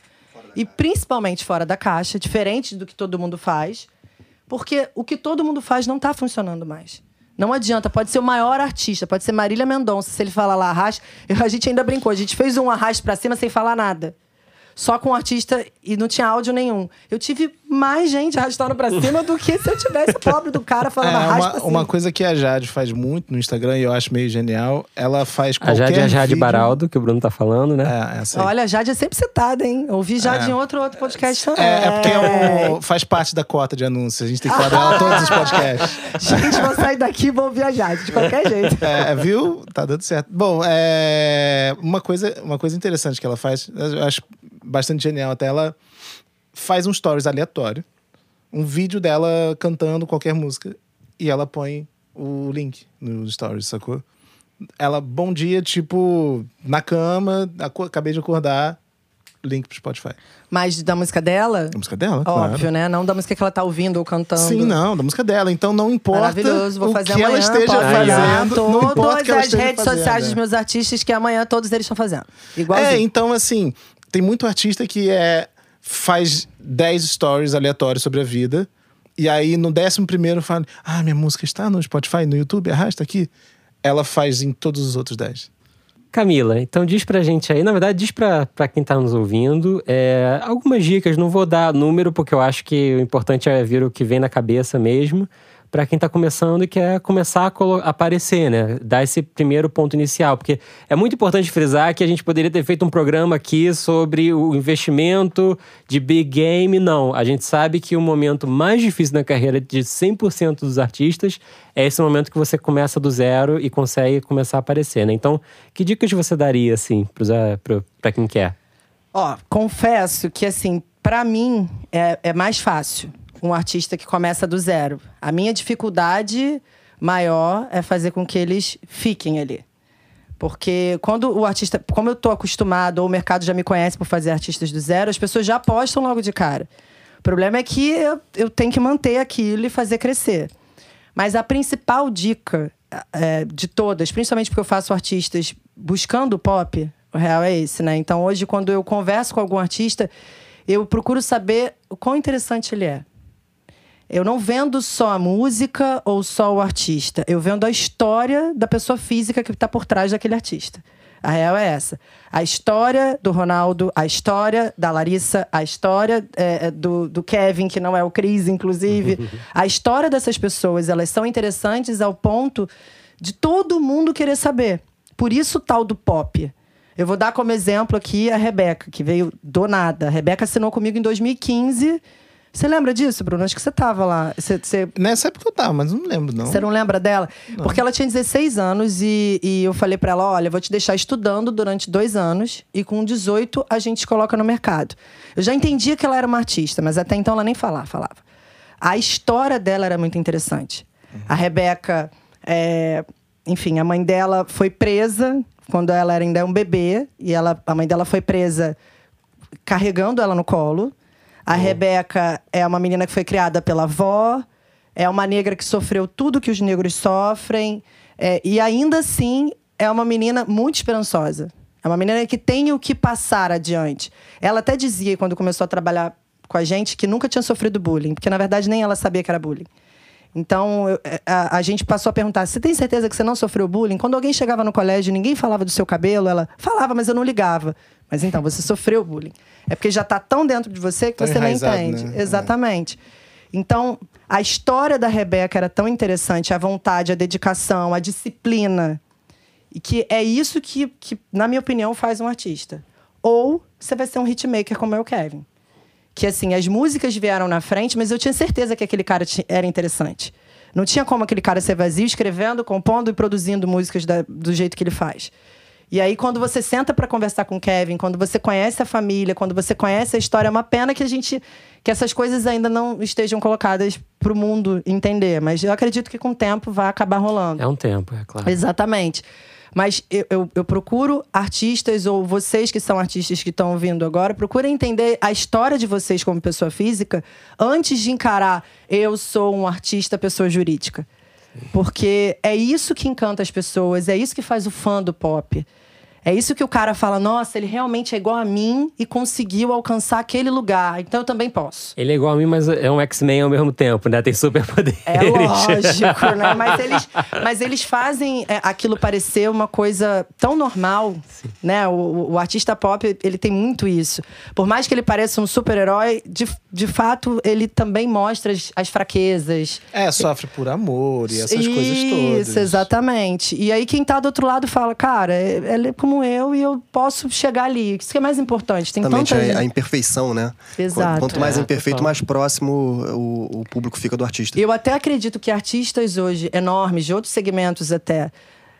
E principalmente fora da caixa, diferente do que todo mundo faz. Porque o que todo mundo faz não está funcionando mais. Não adianta, pode ser o maior artista, pode ser Marília Mendonça, se ele falar lá arraste. A gente ainda brincou, a gente fez um arraste pra cima sem falar nada. Só com o artista e não tinha áudio nenhum. Eu tive mais gente arrastando pra cima do que se eu tivesse o pobre do cara falando É, uma, cima. uma coisa que a Jade faz muito no Instagram e eu acho meio genial, ela faz A qualquer Jade é a Jade vídeo... Baraldo, que o Bruno tá falando, né? É, essa aí. Olha, a Jade é sempre citada, hein? Ouvi Jade em outro, outro podcast também. É, é porque é um- faz parte da cota de anúncios. A gente tem que falar dela em todos os podcasts. Gente, vou sair daqui e vou ouvir a Jade, de qualquer jeito. É, viu? Tá dando certo. Bom, é, uma, coisa, uma coisa interessante que ela faz, eu acho bastante genial até, ela faz um stories aleatório um vídeo dela cantando qualquer música e ela põe o link nos stories, sacou? Ela, bom dia, tipo, na cama, acabei de acordar, link pro Spotify. Mas da música dela? A música dela, Óbvio, claro. né? Não da música que ela tá ouvindo ou cantando. Sim, não, da música dela. Então não importa Maravilhoso, vou o que amanhã. ela esteja fazendo. não importa Todas as redes fazendo, sociais é. dos meus artistas que amanhã todos eles estão fazendo. Igualzinho. É, então assim, tem muito artista que é faz 10 stories aleatórios sobre a vida. E aí no décimo primeiro fala: Ah, minha música está no Spotify, no YouTube, arrasta aqui. Ela faz em todos os outros 10. Camila, então diz pra gente aí, na verdade, diz pra, pra quem tá nos ouvindo é, algumas dicas, não vou dar número, porque eu acho que o importante é ver o que vem na cabeça mesmo, pra quem tá começando e quer começar a aparecer, né? Dar esse primeiro ponto inicial, porque é muito importante frisar que a gente poderia ter feito um programa aqui sobre o investimento de big game, não. A gente sabe que o momento mais difícil na carreira de 100% dos artistas é esse momento que você começa do zero e consegue começar a aparecer, né? Então, que dicas você daria, assim, pro- pra quem quer? Ó, confesso que, assim, pra mim é, é mais fácil um artista que começa do zero. A minha dificuldade maior é fazer com que eles fiquem ali. Porque quando o artista. Como eu tô acostumado, ou o mercado já me conhece por fazer artistas do zero, as pessoas já apostam logo de cara. O problema é que eu, eu tenho que manter aquilo e fazer crescer. Mas a principal dica é, de todas, principalmente porque eu faço artistas buscando pop, o real é esse, né? Então hoje, quando eu converso com algum artista, eu procuro saber o quão interessante ele é. Eu não vendo só a música ou só o artista. Eu vendo a história da pessoa física que está por trás daquele artista. A real é essa. A história do Ronaldo, a história da Larissa, a história é, é, do, do Kevin, que não é o Cris, inclusive. a história dessas pessoas, elas são interessantes ao ponto de todo mundo querer saber. Por isso o tal do pop. Eu vou dar como exemplo aqui a Rebeca, que veio do nada. A Rebeca assinou comigo em 2015. Você lembra disso, Bruno? Acho que você tava lá. Você, você, Nessa época eu tava, mas não lembro, não. você não lembra dela? Porque ela tinha 16 anos e, e eu falei pra ela: olha, vou te deixar estudando durante dois anos e com 18 a gente te coloca no mercado. Eu já entendia que ela era uma artista, mas até então ela nem falava. falava. A história dela era muito interessante. A Rebeca, é, enfim, a mãe dela foi presa quando ela era ainda um bebê e ela, a mãe dela foi presa carregando ela no colo. A Rebeca é uma menina que foi criada pela avó, é uma negra que sofreu tudo que os negros sofrem, é, e ainda assim é uma menina muito esperançosa. É uma menina que tem o que passar adiante. Ela até dizia, quando começou a trabalhar com a gente, que nunca tinha sofrido bullying, porque na verdade nem ela sabia que era bullying. Então, eu- a, a gente passou a perguntar: você tem certeza que você não sofreu bullying? Quando alguém chegava no colégio e ninguém falava do seu cabelo, ela falava, mas eu não ligava. Mas então, você sofreu bullying. É porque já está tão dentro de você que Tão você não entende. né? Exatamente. Então, a história da Rebeca era tão interessante, a vontade, a dedicação, a disciplina. E que é isso que, que, na minha opinião, faz um artista. Ou você vai ser um hitmaker como é o Kevin. Que assim, as músicas vieram na frente, mas eu tinha certeza que aquele cara era interessante. Não tinha como aquele cara ser vazio, escrevendo, compondo e produzindo músicas da- do jeito que ele faz. E aí, quando você senta para conversar com o Kevin, quando você conhece a família, quando você conhece a história, é uma pena que a gente. que essas coisas ainda não estejam colocadas para o mundo entender. Mas eu acredito que com o tempo vai acabar rolando. É um tempo, é claro. Exatamente. Mas eu, eu, eu procuro artistas, ou vocês que são artistas que estão ouvindo agora, procurem entender a história de vocês como pessoa física antes de encarar eu sou um artista, pessoa jurídica. Porque é isso que encanta as pessoas, é isso que faz o fã do pop. É isso que o cara fala, nossa, ele realmente é igual a mim e conseguiu alcançar aquele lugar, então eu também posso. Ele é igual a mim, mas é um X-Men ao mesmo tempo, né? Tem superpoderes. É lógico, né? Mas eles, mas eles fazem é, aquilo parecer uma coisa tão normal, né? O, o- artista pop, ele tem muito isso. Por mais que ele pareça um super-herói, de, de fato, ele também mostra as, as fraquezas. É, sofre por amor e essas coisas todas. Isso, exatamente. E aí quem tá do outro lado fala, cara, é- ela é como eu e eu posso chegar ali. Isso que é mais importante. Tem Exatamente, tanta a, imperfeição, né? Exato. Quanto mais É, imperfeito, mais próximo o, o público fica do artista. Eu até acredito que artistas hoje enormes, de outros segmentos até,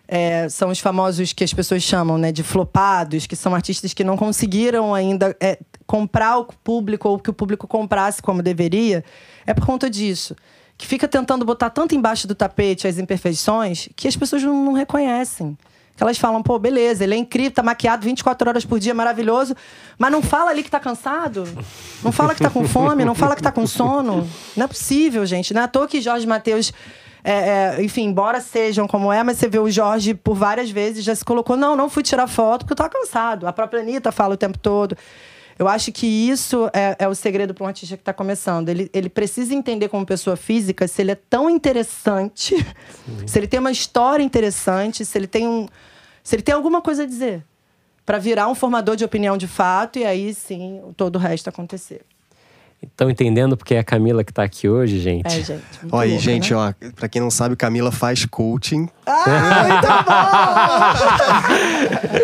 é, são os famosos que as pessoas chamam né, de flopados, que são artistas que não conseguiram ainda é, comprar o público ou que o público comprasse como deveria, é por conta disso. Que fica tentando botar tanto embaixo do tapete as imperfeições que as pessoas não, não reconhecem. Que elas falam, pô, beleza, ele é incrível, tá maquiado 24 horas por dia, maravilhoso, mas não fala ali que tá cansado, não fala que tá com fome, não fala que tá com sono. Não é possível, gente. Não é à toa que Jorge Matheus é, é, enfim, embora sejam como é, mas você vê o Jorge por várias vezes já se colocou, não, não fui tirar foto porque eu tava cansado. A própria Anitta fala o tempo todo. Eu acho que isso é, é o segredo para um artista que está começando. Ele, ele precisa entender como pessoa física se ele é tão interessante, Sim. se ele tem uma história interessante, se ele tem um, se ele tem alguma coisa a dizer para virar um formador de opinião de fato e aí sim todo o resto acontecer. Estão entendendo porque é a Camila que está aqui hoje, gente? É, gente. Ó, aí, gente, né? ó, pra quem não sabe, Camila faz coaching. Ah, muito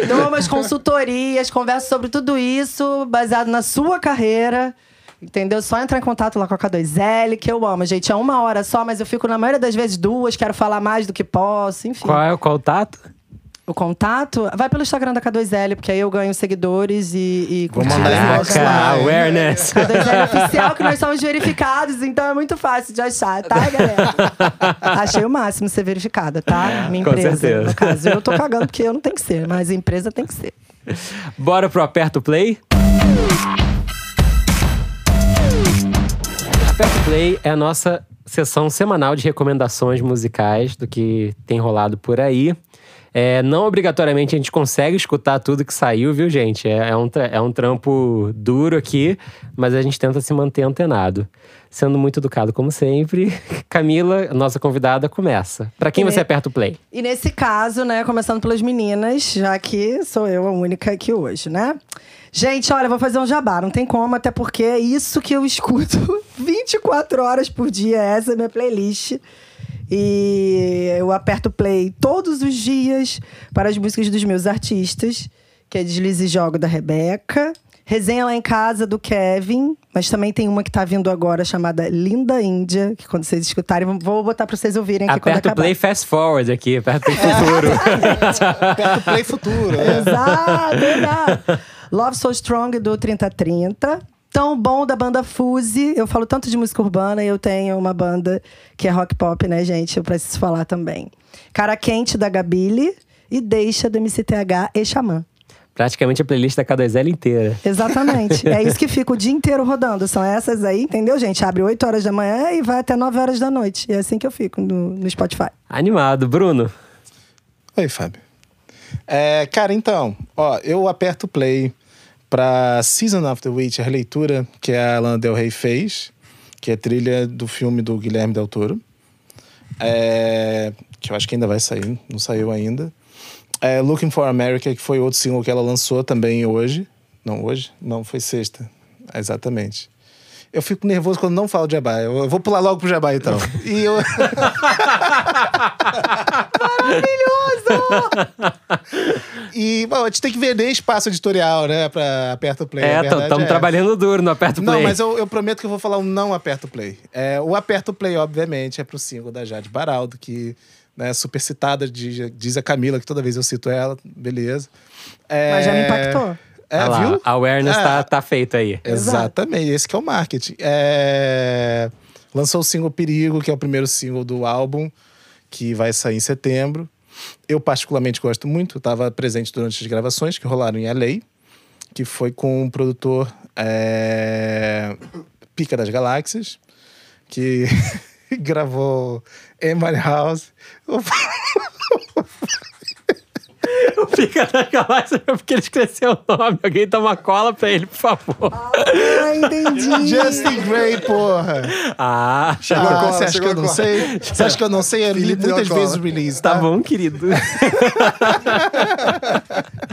bom! Dou umas consultorias, converso sobre tudo isso, baseado na sua carreira. Entendeu? Só entrar em contato lá com a K2L, que eu amo. Gente, é uma hora só, mas eu fico na maioria das vezes duas, quero falar mais do que posso, enfim. Qual é o contato? O contato, vai pelo Instagram da K2L, porque aí eu ganho seguidores e, e Vou mandar awareness. K2L oficial, que nós somos verificados, então é muito fácil de achar, tá, galera? Achei o máximo ser verificada, tá? É, Minha empresa, Com certeza. no caso. Eu tô cagando porque eu não tenho que ser, mas a empresa tem que ser. Bora pro Aperto Play? Aperto Play é a nossa sessão semanal de recomendações musicais do que tem rolado por aí. É, não obrigatoriamente a gente consegue escutar tudo que saiu, viu, gente? É, é, um, é um trampo duro aqui, mas a gente tenta se manter antenado. Sendo muito educado, como sempre, Camila, nossa convidada, começa. Para quem e você aperta o play? E nesse caso, né, começando pelas meninas, já que sou eu a única aqui hoje, né? Gente, olha, vou fazer um jabá, não tem como, até porque é isso que eu escuto 24 horas por dia, essa é a minha playlist. E eu aperto play todos os dias para as músicas dos meus artistas, que é Deslize e Jogo da Rebeca. Resenha lá em casa do Kevin, mas também tem uma que tá vindo agora chamada Linda Índia, que quando vocês escutarem, vou botar para vocês ouvirem aqui aperta quando acabar. play fast forward aqui, aperta o futuro. aperta play futuro. É. Exato, exato. Love So Strong do 3030 tão bom da banda Fuse. Eu falo tanto de música urbana e eu tenho uma banda que é rock pop, né, gente? Eu preciso falar também. Cara Quente da Gabile e Deixa do MCTH e Xamã. Praticamente a playlist da K2L inteira. Exatamente. é isso que fica o dia inteiro rodando. São essas aí, entendeu, gente? Abre 8 horas da manhã e vai até 9 horas da noite. E é assim que eu fico no, no Spotify. Animado. Bruno. Oi, Fábio. É, cara, então, ó, eu aperto play para Season of the Witch, a releitura que a Lana Del Rey fez, que é trilha do filme do Guilherme Del Toro. É, que eu acho que ainda vai sair, não saiu ainda. É, Looking for America, que foi outro single que ela lançou também hoje. Não, hoje? Não, foi sexta. Exatamente. Eu fico nervoso quando não falo de Jabá. Eu vou pular logo pro Jabá, então. e eu... Maravilhoso! e, bom, a gente tem que vender espaço editorial, né? Pra Aperta Play. É, estamos é. trabalhando duro no Aperto Play. Não, mas eu, eu, prometo que eu vou falar um não Aperto Play. É, o Aperto Play, obviamente, é pro single da Jade Baraldo, que né, super citada, diz, diz a Camila, que toda vez eu cito ela, beleza. É... Mas já me impactou. É, lá, viu? A awareness é, tá, tá feito aí. Exatamente, esse que é o marketing. É... Lançou o single Perigo, que é o primeiro single do álbum, que vai sair em setembro. Eu particularmente gosto muito, estava presente durante as gravações que rolaram em LA, que foi com o produtor é... Pica das Galáxias, que gravou Emily House. O Pica da Galáxia foi porque ele esqueceu o nome. Alguém dá uma cola pra ele, por favor. Ah, entendi. Justin Gray, porra. Ah, chegou ah, a cola, você acha que eu não sei? Você acha que eu não sei? Eu li muitas vezes o release, tá? Tá bom, querido.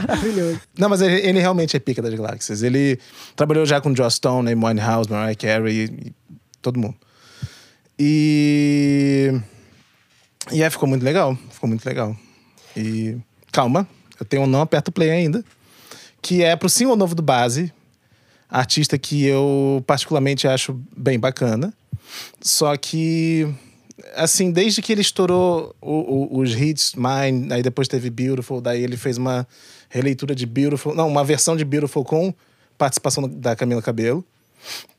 Maravilhoso. Não, mas ele, ele, realmente é pica das galáxias. Ele trabalhou já com Joss Stone, Amy Winehouse, Mariah Carey, e, e todo mundo. E... E aí ficou muito legal. Ficou muito legal. E calma, eu tenho um não aperto play ainda, que é pro single novo do Base, artista que eu particularmente acho bem bacana. Só que, assim, desde que ele estourou o, o, os hits Mine, aí depois teve Beautiful, daí ele fez uma releitura de Beautiful, não, uma versão de Beautiful com participação da Camila Cabelo.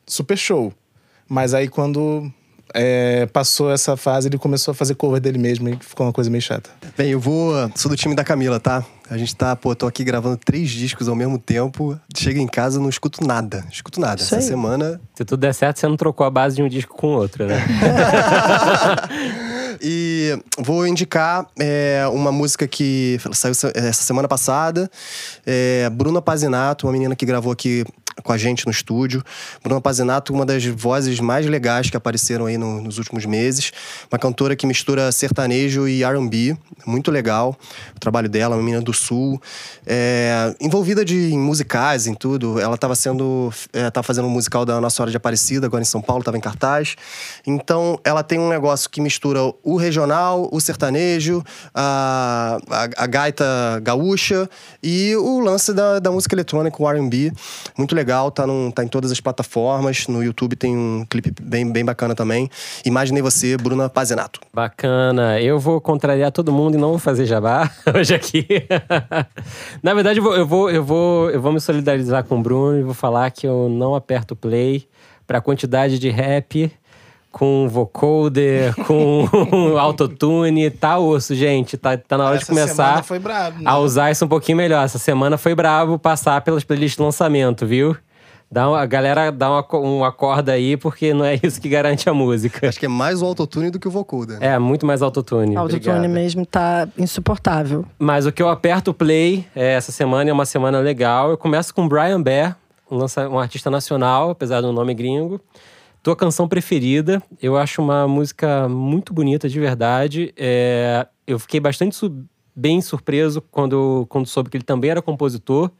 Super show. Mas aí quando é, passou essa fase, ele começou a fazer cover dele mesmo e ficou uma coisa meio chata. Bem, eu vou. Sou do time da Camila, tá? A gente tá, pô, tô aqui gravando três discos ao mesmo tempo. Chego em casa, não escuto nada. Escuto nada. Isso Essa aí. semana. Se tudo der certo, você não trocou a base de um disco com outro, né? E vou indicar é, uma música que saiu essa- essa semana passada. É, Bruna Pazinato, uma menina que gravou aqui com a gente no estúdio. Bruna Pazinato, uma das vozes mais legais que apareceram aí no- nos últimos meses. Uma cantora que mistura sertanejo e R&B. Muito legal o trabalho dela, uma menina do Sul. É, envolvida de, em musicais, em tudo. Ela estava sendo... É, tava fazendo um musical da Nossa Hora de Aparecida, agora em São Paulo, estava em cartaz. Então, ela tem um negócio que mistura o regional, o sertanejo, a, a, a gaita gaúcha e o lance da, da música eletrônica, o R&B. Muito legal, tá, num, tá em todas as plataformas. No YouTube tem um clipe bem, bem bacana também. Imaginei você, Bruna Pazinato. Bacana. Eu vou contrariar todo mundo e não vou fazer jabá hoje aqui. Na verdade, eu vou, eu, vou, eu, vou, eu vou me solidarizar com o Bruno e vou falar que eu não aperto play pra quantidade de rap com vocoder, com autotune. Tá osso, gente. Tá, tá na hora Essa de começar semana foi brabo, né? a usar isso um pouquinho melhor. Essa semana foi brabo passar pelas playlists de lançamento, viu? Dá uma, a galera dá uma, uma corda aí, porque não é isso que garante a música. Acho que é mais o autotune do que o vocoder. É, muito mais autotune. Autotune mesmo tá insuportável. Mas o que eu aperto o play é, essa semana é uma semana legal. Eu começo com Brian Bear, um, lança- um artista nacional, apesar do nome gringo. Tua canção preferida. Eu acho uma música muito bonita, de verdade. É, eu fiquei bastante su- bem surpreso quando, quando soube que ele também era compositor,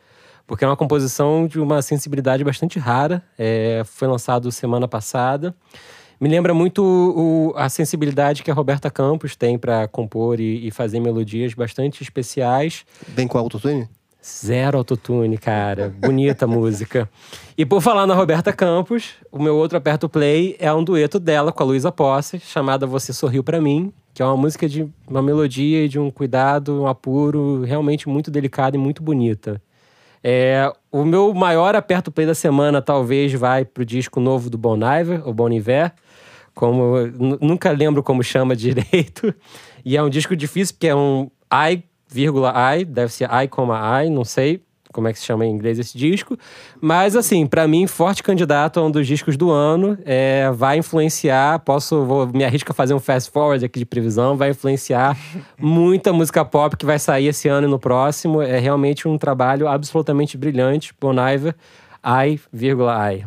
porque é uma composição de uma sensibilidade bastante rara. É, foi lançado semana passada. Me lembra muito o- a sensibilidade que a Roberta Campos tem para compor e, e fazer melodias bastante especiais. Vem com autotune? Zero autotune, cara. Bonita música. E por falar na Roberta Campos, o meu outro aperto play é um dueto dela com a Luísa Posse, chamada Você Sorriu Pra Mim, que é uma música de uma melodia e de um cuidado, um apuro realmente muito delicado e muito bonita. É, o meu maior aperto play da semana talvez vai pro disco novo do Bon Iver, o Bon Iver, como nu- nunca lembro como chama direito. E é um disco difícil porque é um I, vírgula I, deve ser I, I, não sei como é que se chama em inglês esse disco. Mas assim, pra mim, forte candidato a um dos discos do ano, é, vai influenciar, posso, vou, me arrisco a fazer um fast forward aqui de previsão, vai influenciar muita música pop que vai sair esse ano e no próximo. É realmente um trabalho absolutamente brilhante, Bon Iver, I, vírgula I.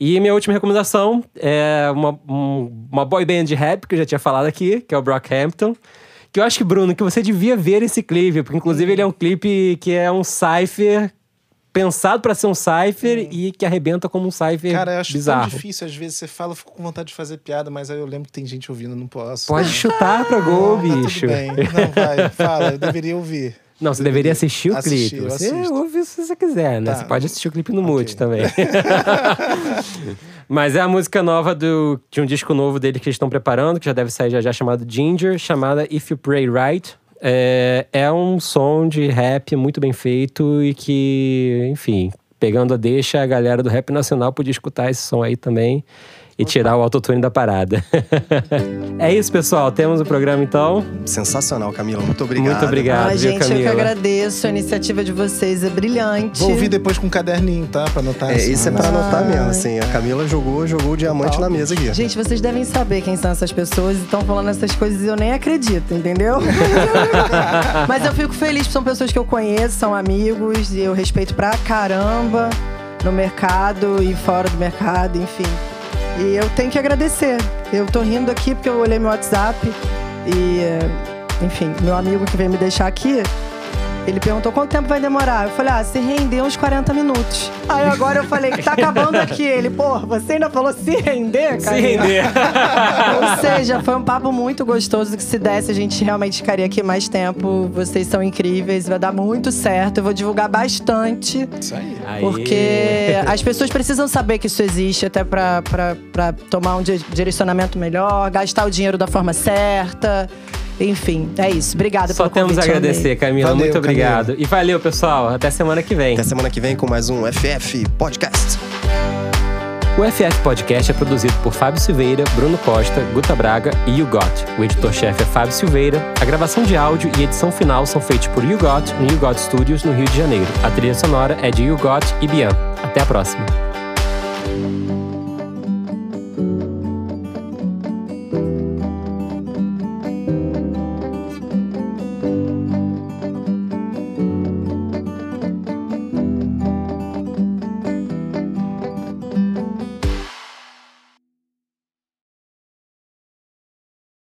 E minha última recomendação é uma, um- uma boy band de rap, que eu já tinha falado aqui, que é o Brockhampton. Que eu acho que, Bruno, que você devia ver esse clipe, porque inclusive ele é um clipe que é um cypher pensado pra ser um cypher e que arrebenta como um cypher Cara, eu acho bizarro. tão difícil. Às vezes você fala, eu fico com vontade de fazer piada, mas aí eu lembro que tem gente ouvindo, não posso. Pode chutar pra gol, Não, tá bicho. Tudo bem. Não, vai, fala, eu deveria ouvir. Não, você deveria assistir o Assistir, clipe. Você assisto. ouve se você quiser, né? Tá. Você pode assistir o clipe no mute Ok. também. Mas é a música nova do, de um disco novo dele que eles estão preparando, que já deve sair já já, chamado Ginger, chamada If You Pray Right. É, é um som de rap muito bem feito e que, enfim, pegando a deixa, a galera do rap nacional podia escutar esse som aí também e tirar o autotune da parada. é isso, pessoal. Temos o programa então. Sensacional, Camila. Muito obrigado. Muito obrigado, viu, gente, eu que Camila? agradeço. A iniciativa de vocês é brilhante. Vou ouvir depois com um caderninho, tá? Pra anotar. É, assim. isso é pra anotar mesmo, assim. A Camila jogou, jogou o diamante na mesa aqui. Gente, vocês devem saber quem são essas pessoas e estão falando essas coisas e eu nem acredito, entendeu? Mas eu fico feliz, porque são pessoas que eu conheço, são amigos e eu respeito pra caramba no mercado e fora do mercado, enfim. E eu tenho que agradecer. Eu tô rindo aqui porque eu olhei meu WhatsApp e, eh, enfim, meu amigo que veio me deixar aqui, ele perguntou quanto tempo vai demorar. Eu falei, ah, se render uns 40 minutos. Aí agora eu falei, tá acabando aqui. Ele, pô, você ainda falou se render, cara? Se render. Ou seja, foi um papo muito gostoso que se desse a gente realmente ficaria aqui mais tempo. Vocês são incríveis, vai dar muito certo. Eu vou divulgar bastante, Isso aí. Porque as pessoas precisam saber que isso existe até pra, pra, pra tomar um di- direcionamento melhor, gastar o dinheiro da forma certa. Enfim, é isso. Obrigada Só pelo temos a convite, eu amei. agradecer, Camila. Valeu, Muito Camila. obrigado. E valeu, pessoal. Até semana que vem. Até semana que vem com mais um FF Podcast. O FF Podcast é produzido por Fábio Silveira, Bruno Costa, Guta Braga e You Got. O editor-chefe é Fábio Silveira. A gravação de áudio e edição final são feitos por You Got no You Got Studios, no Rio de Janeiro. A trilha sonora é de You Got e Bian. Até a próxima.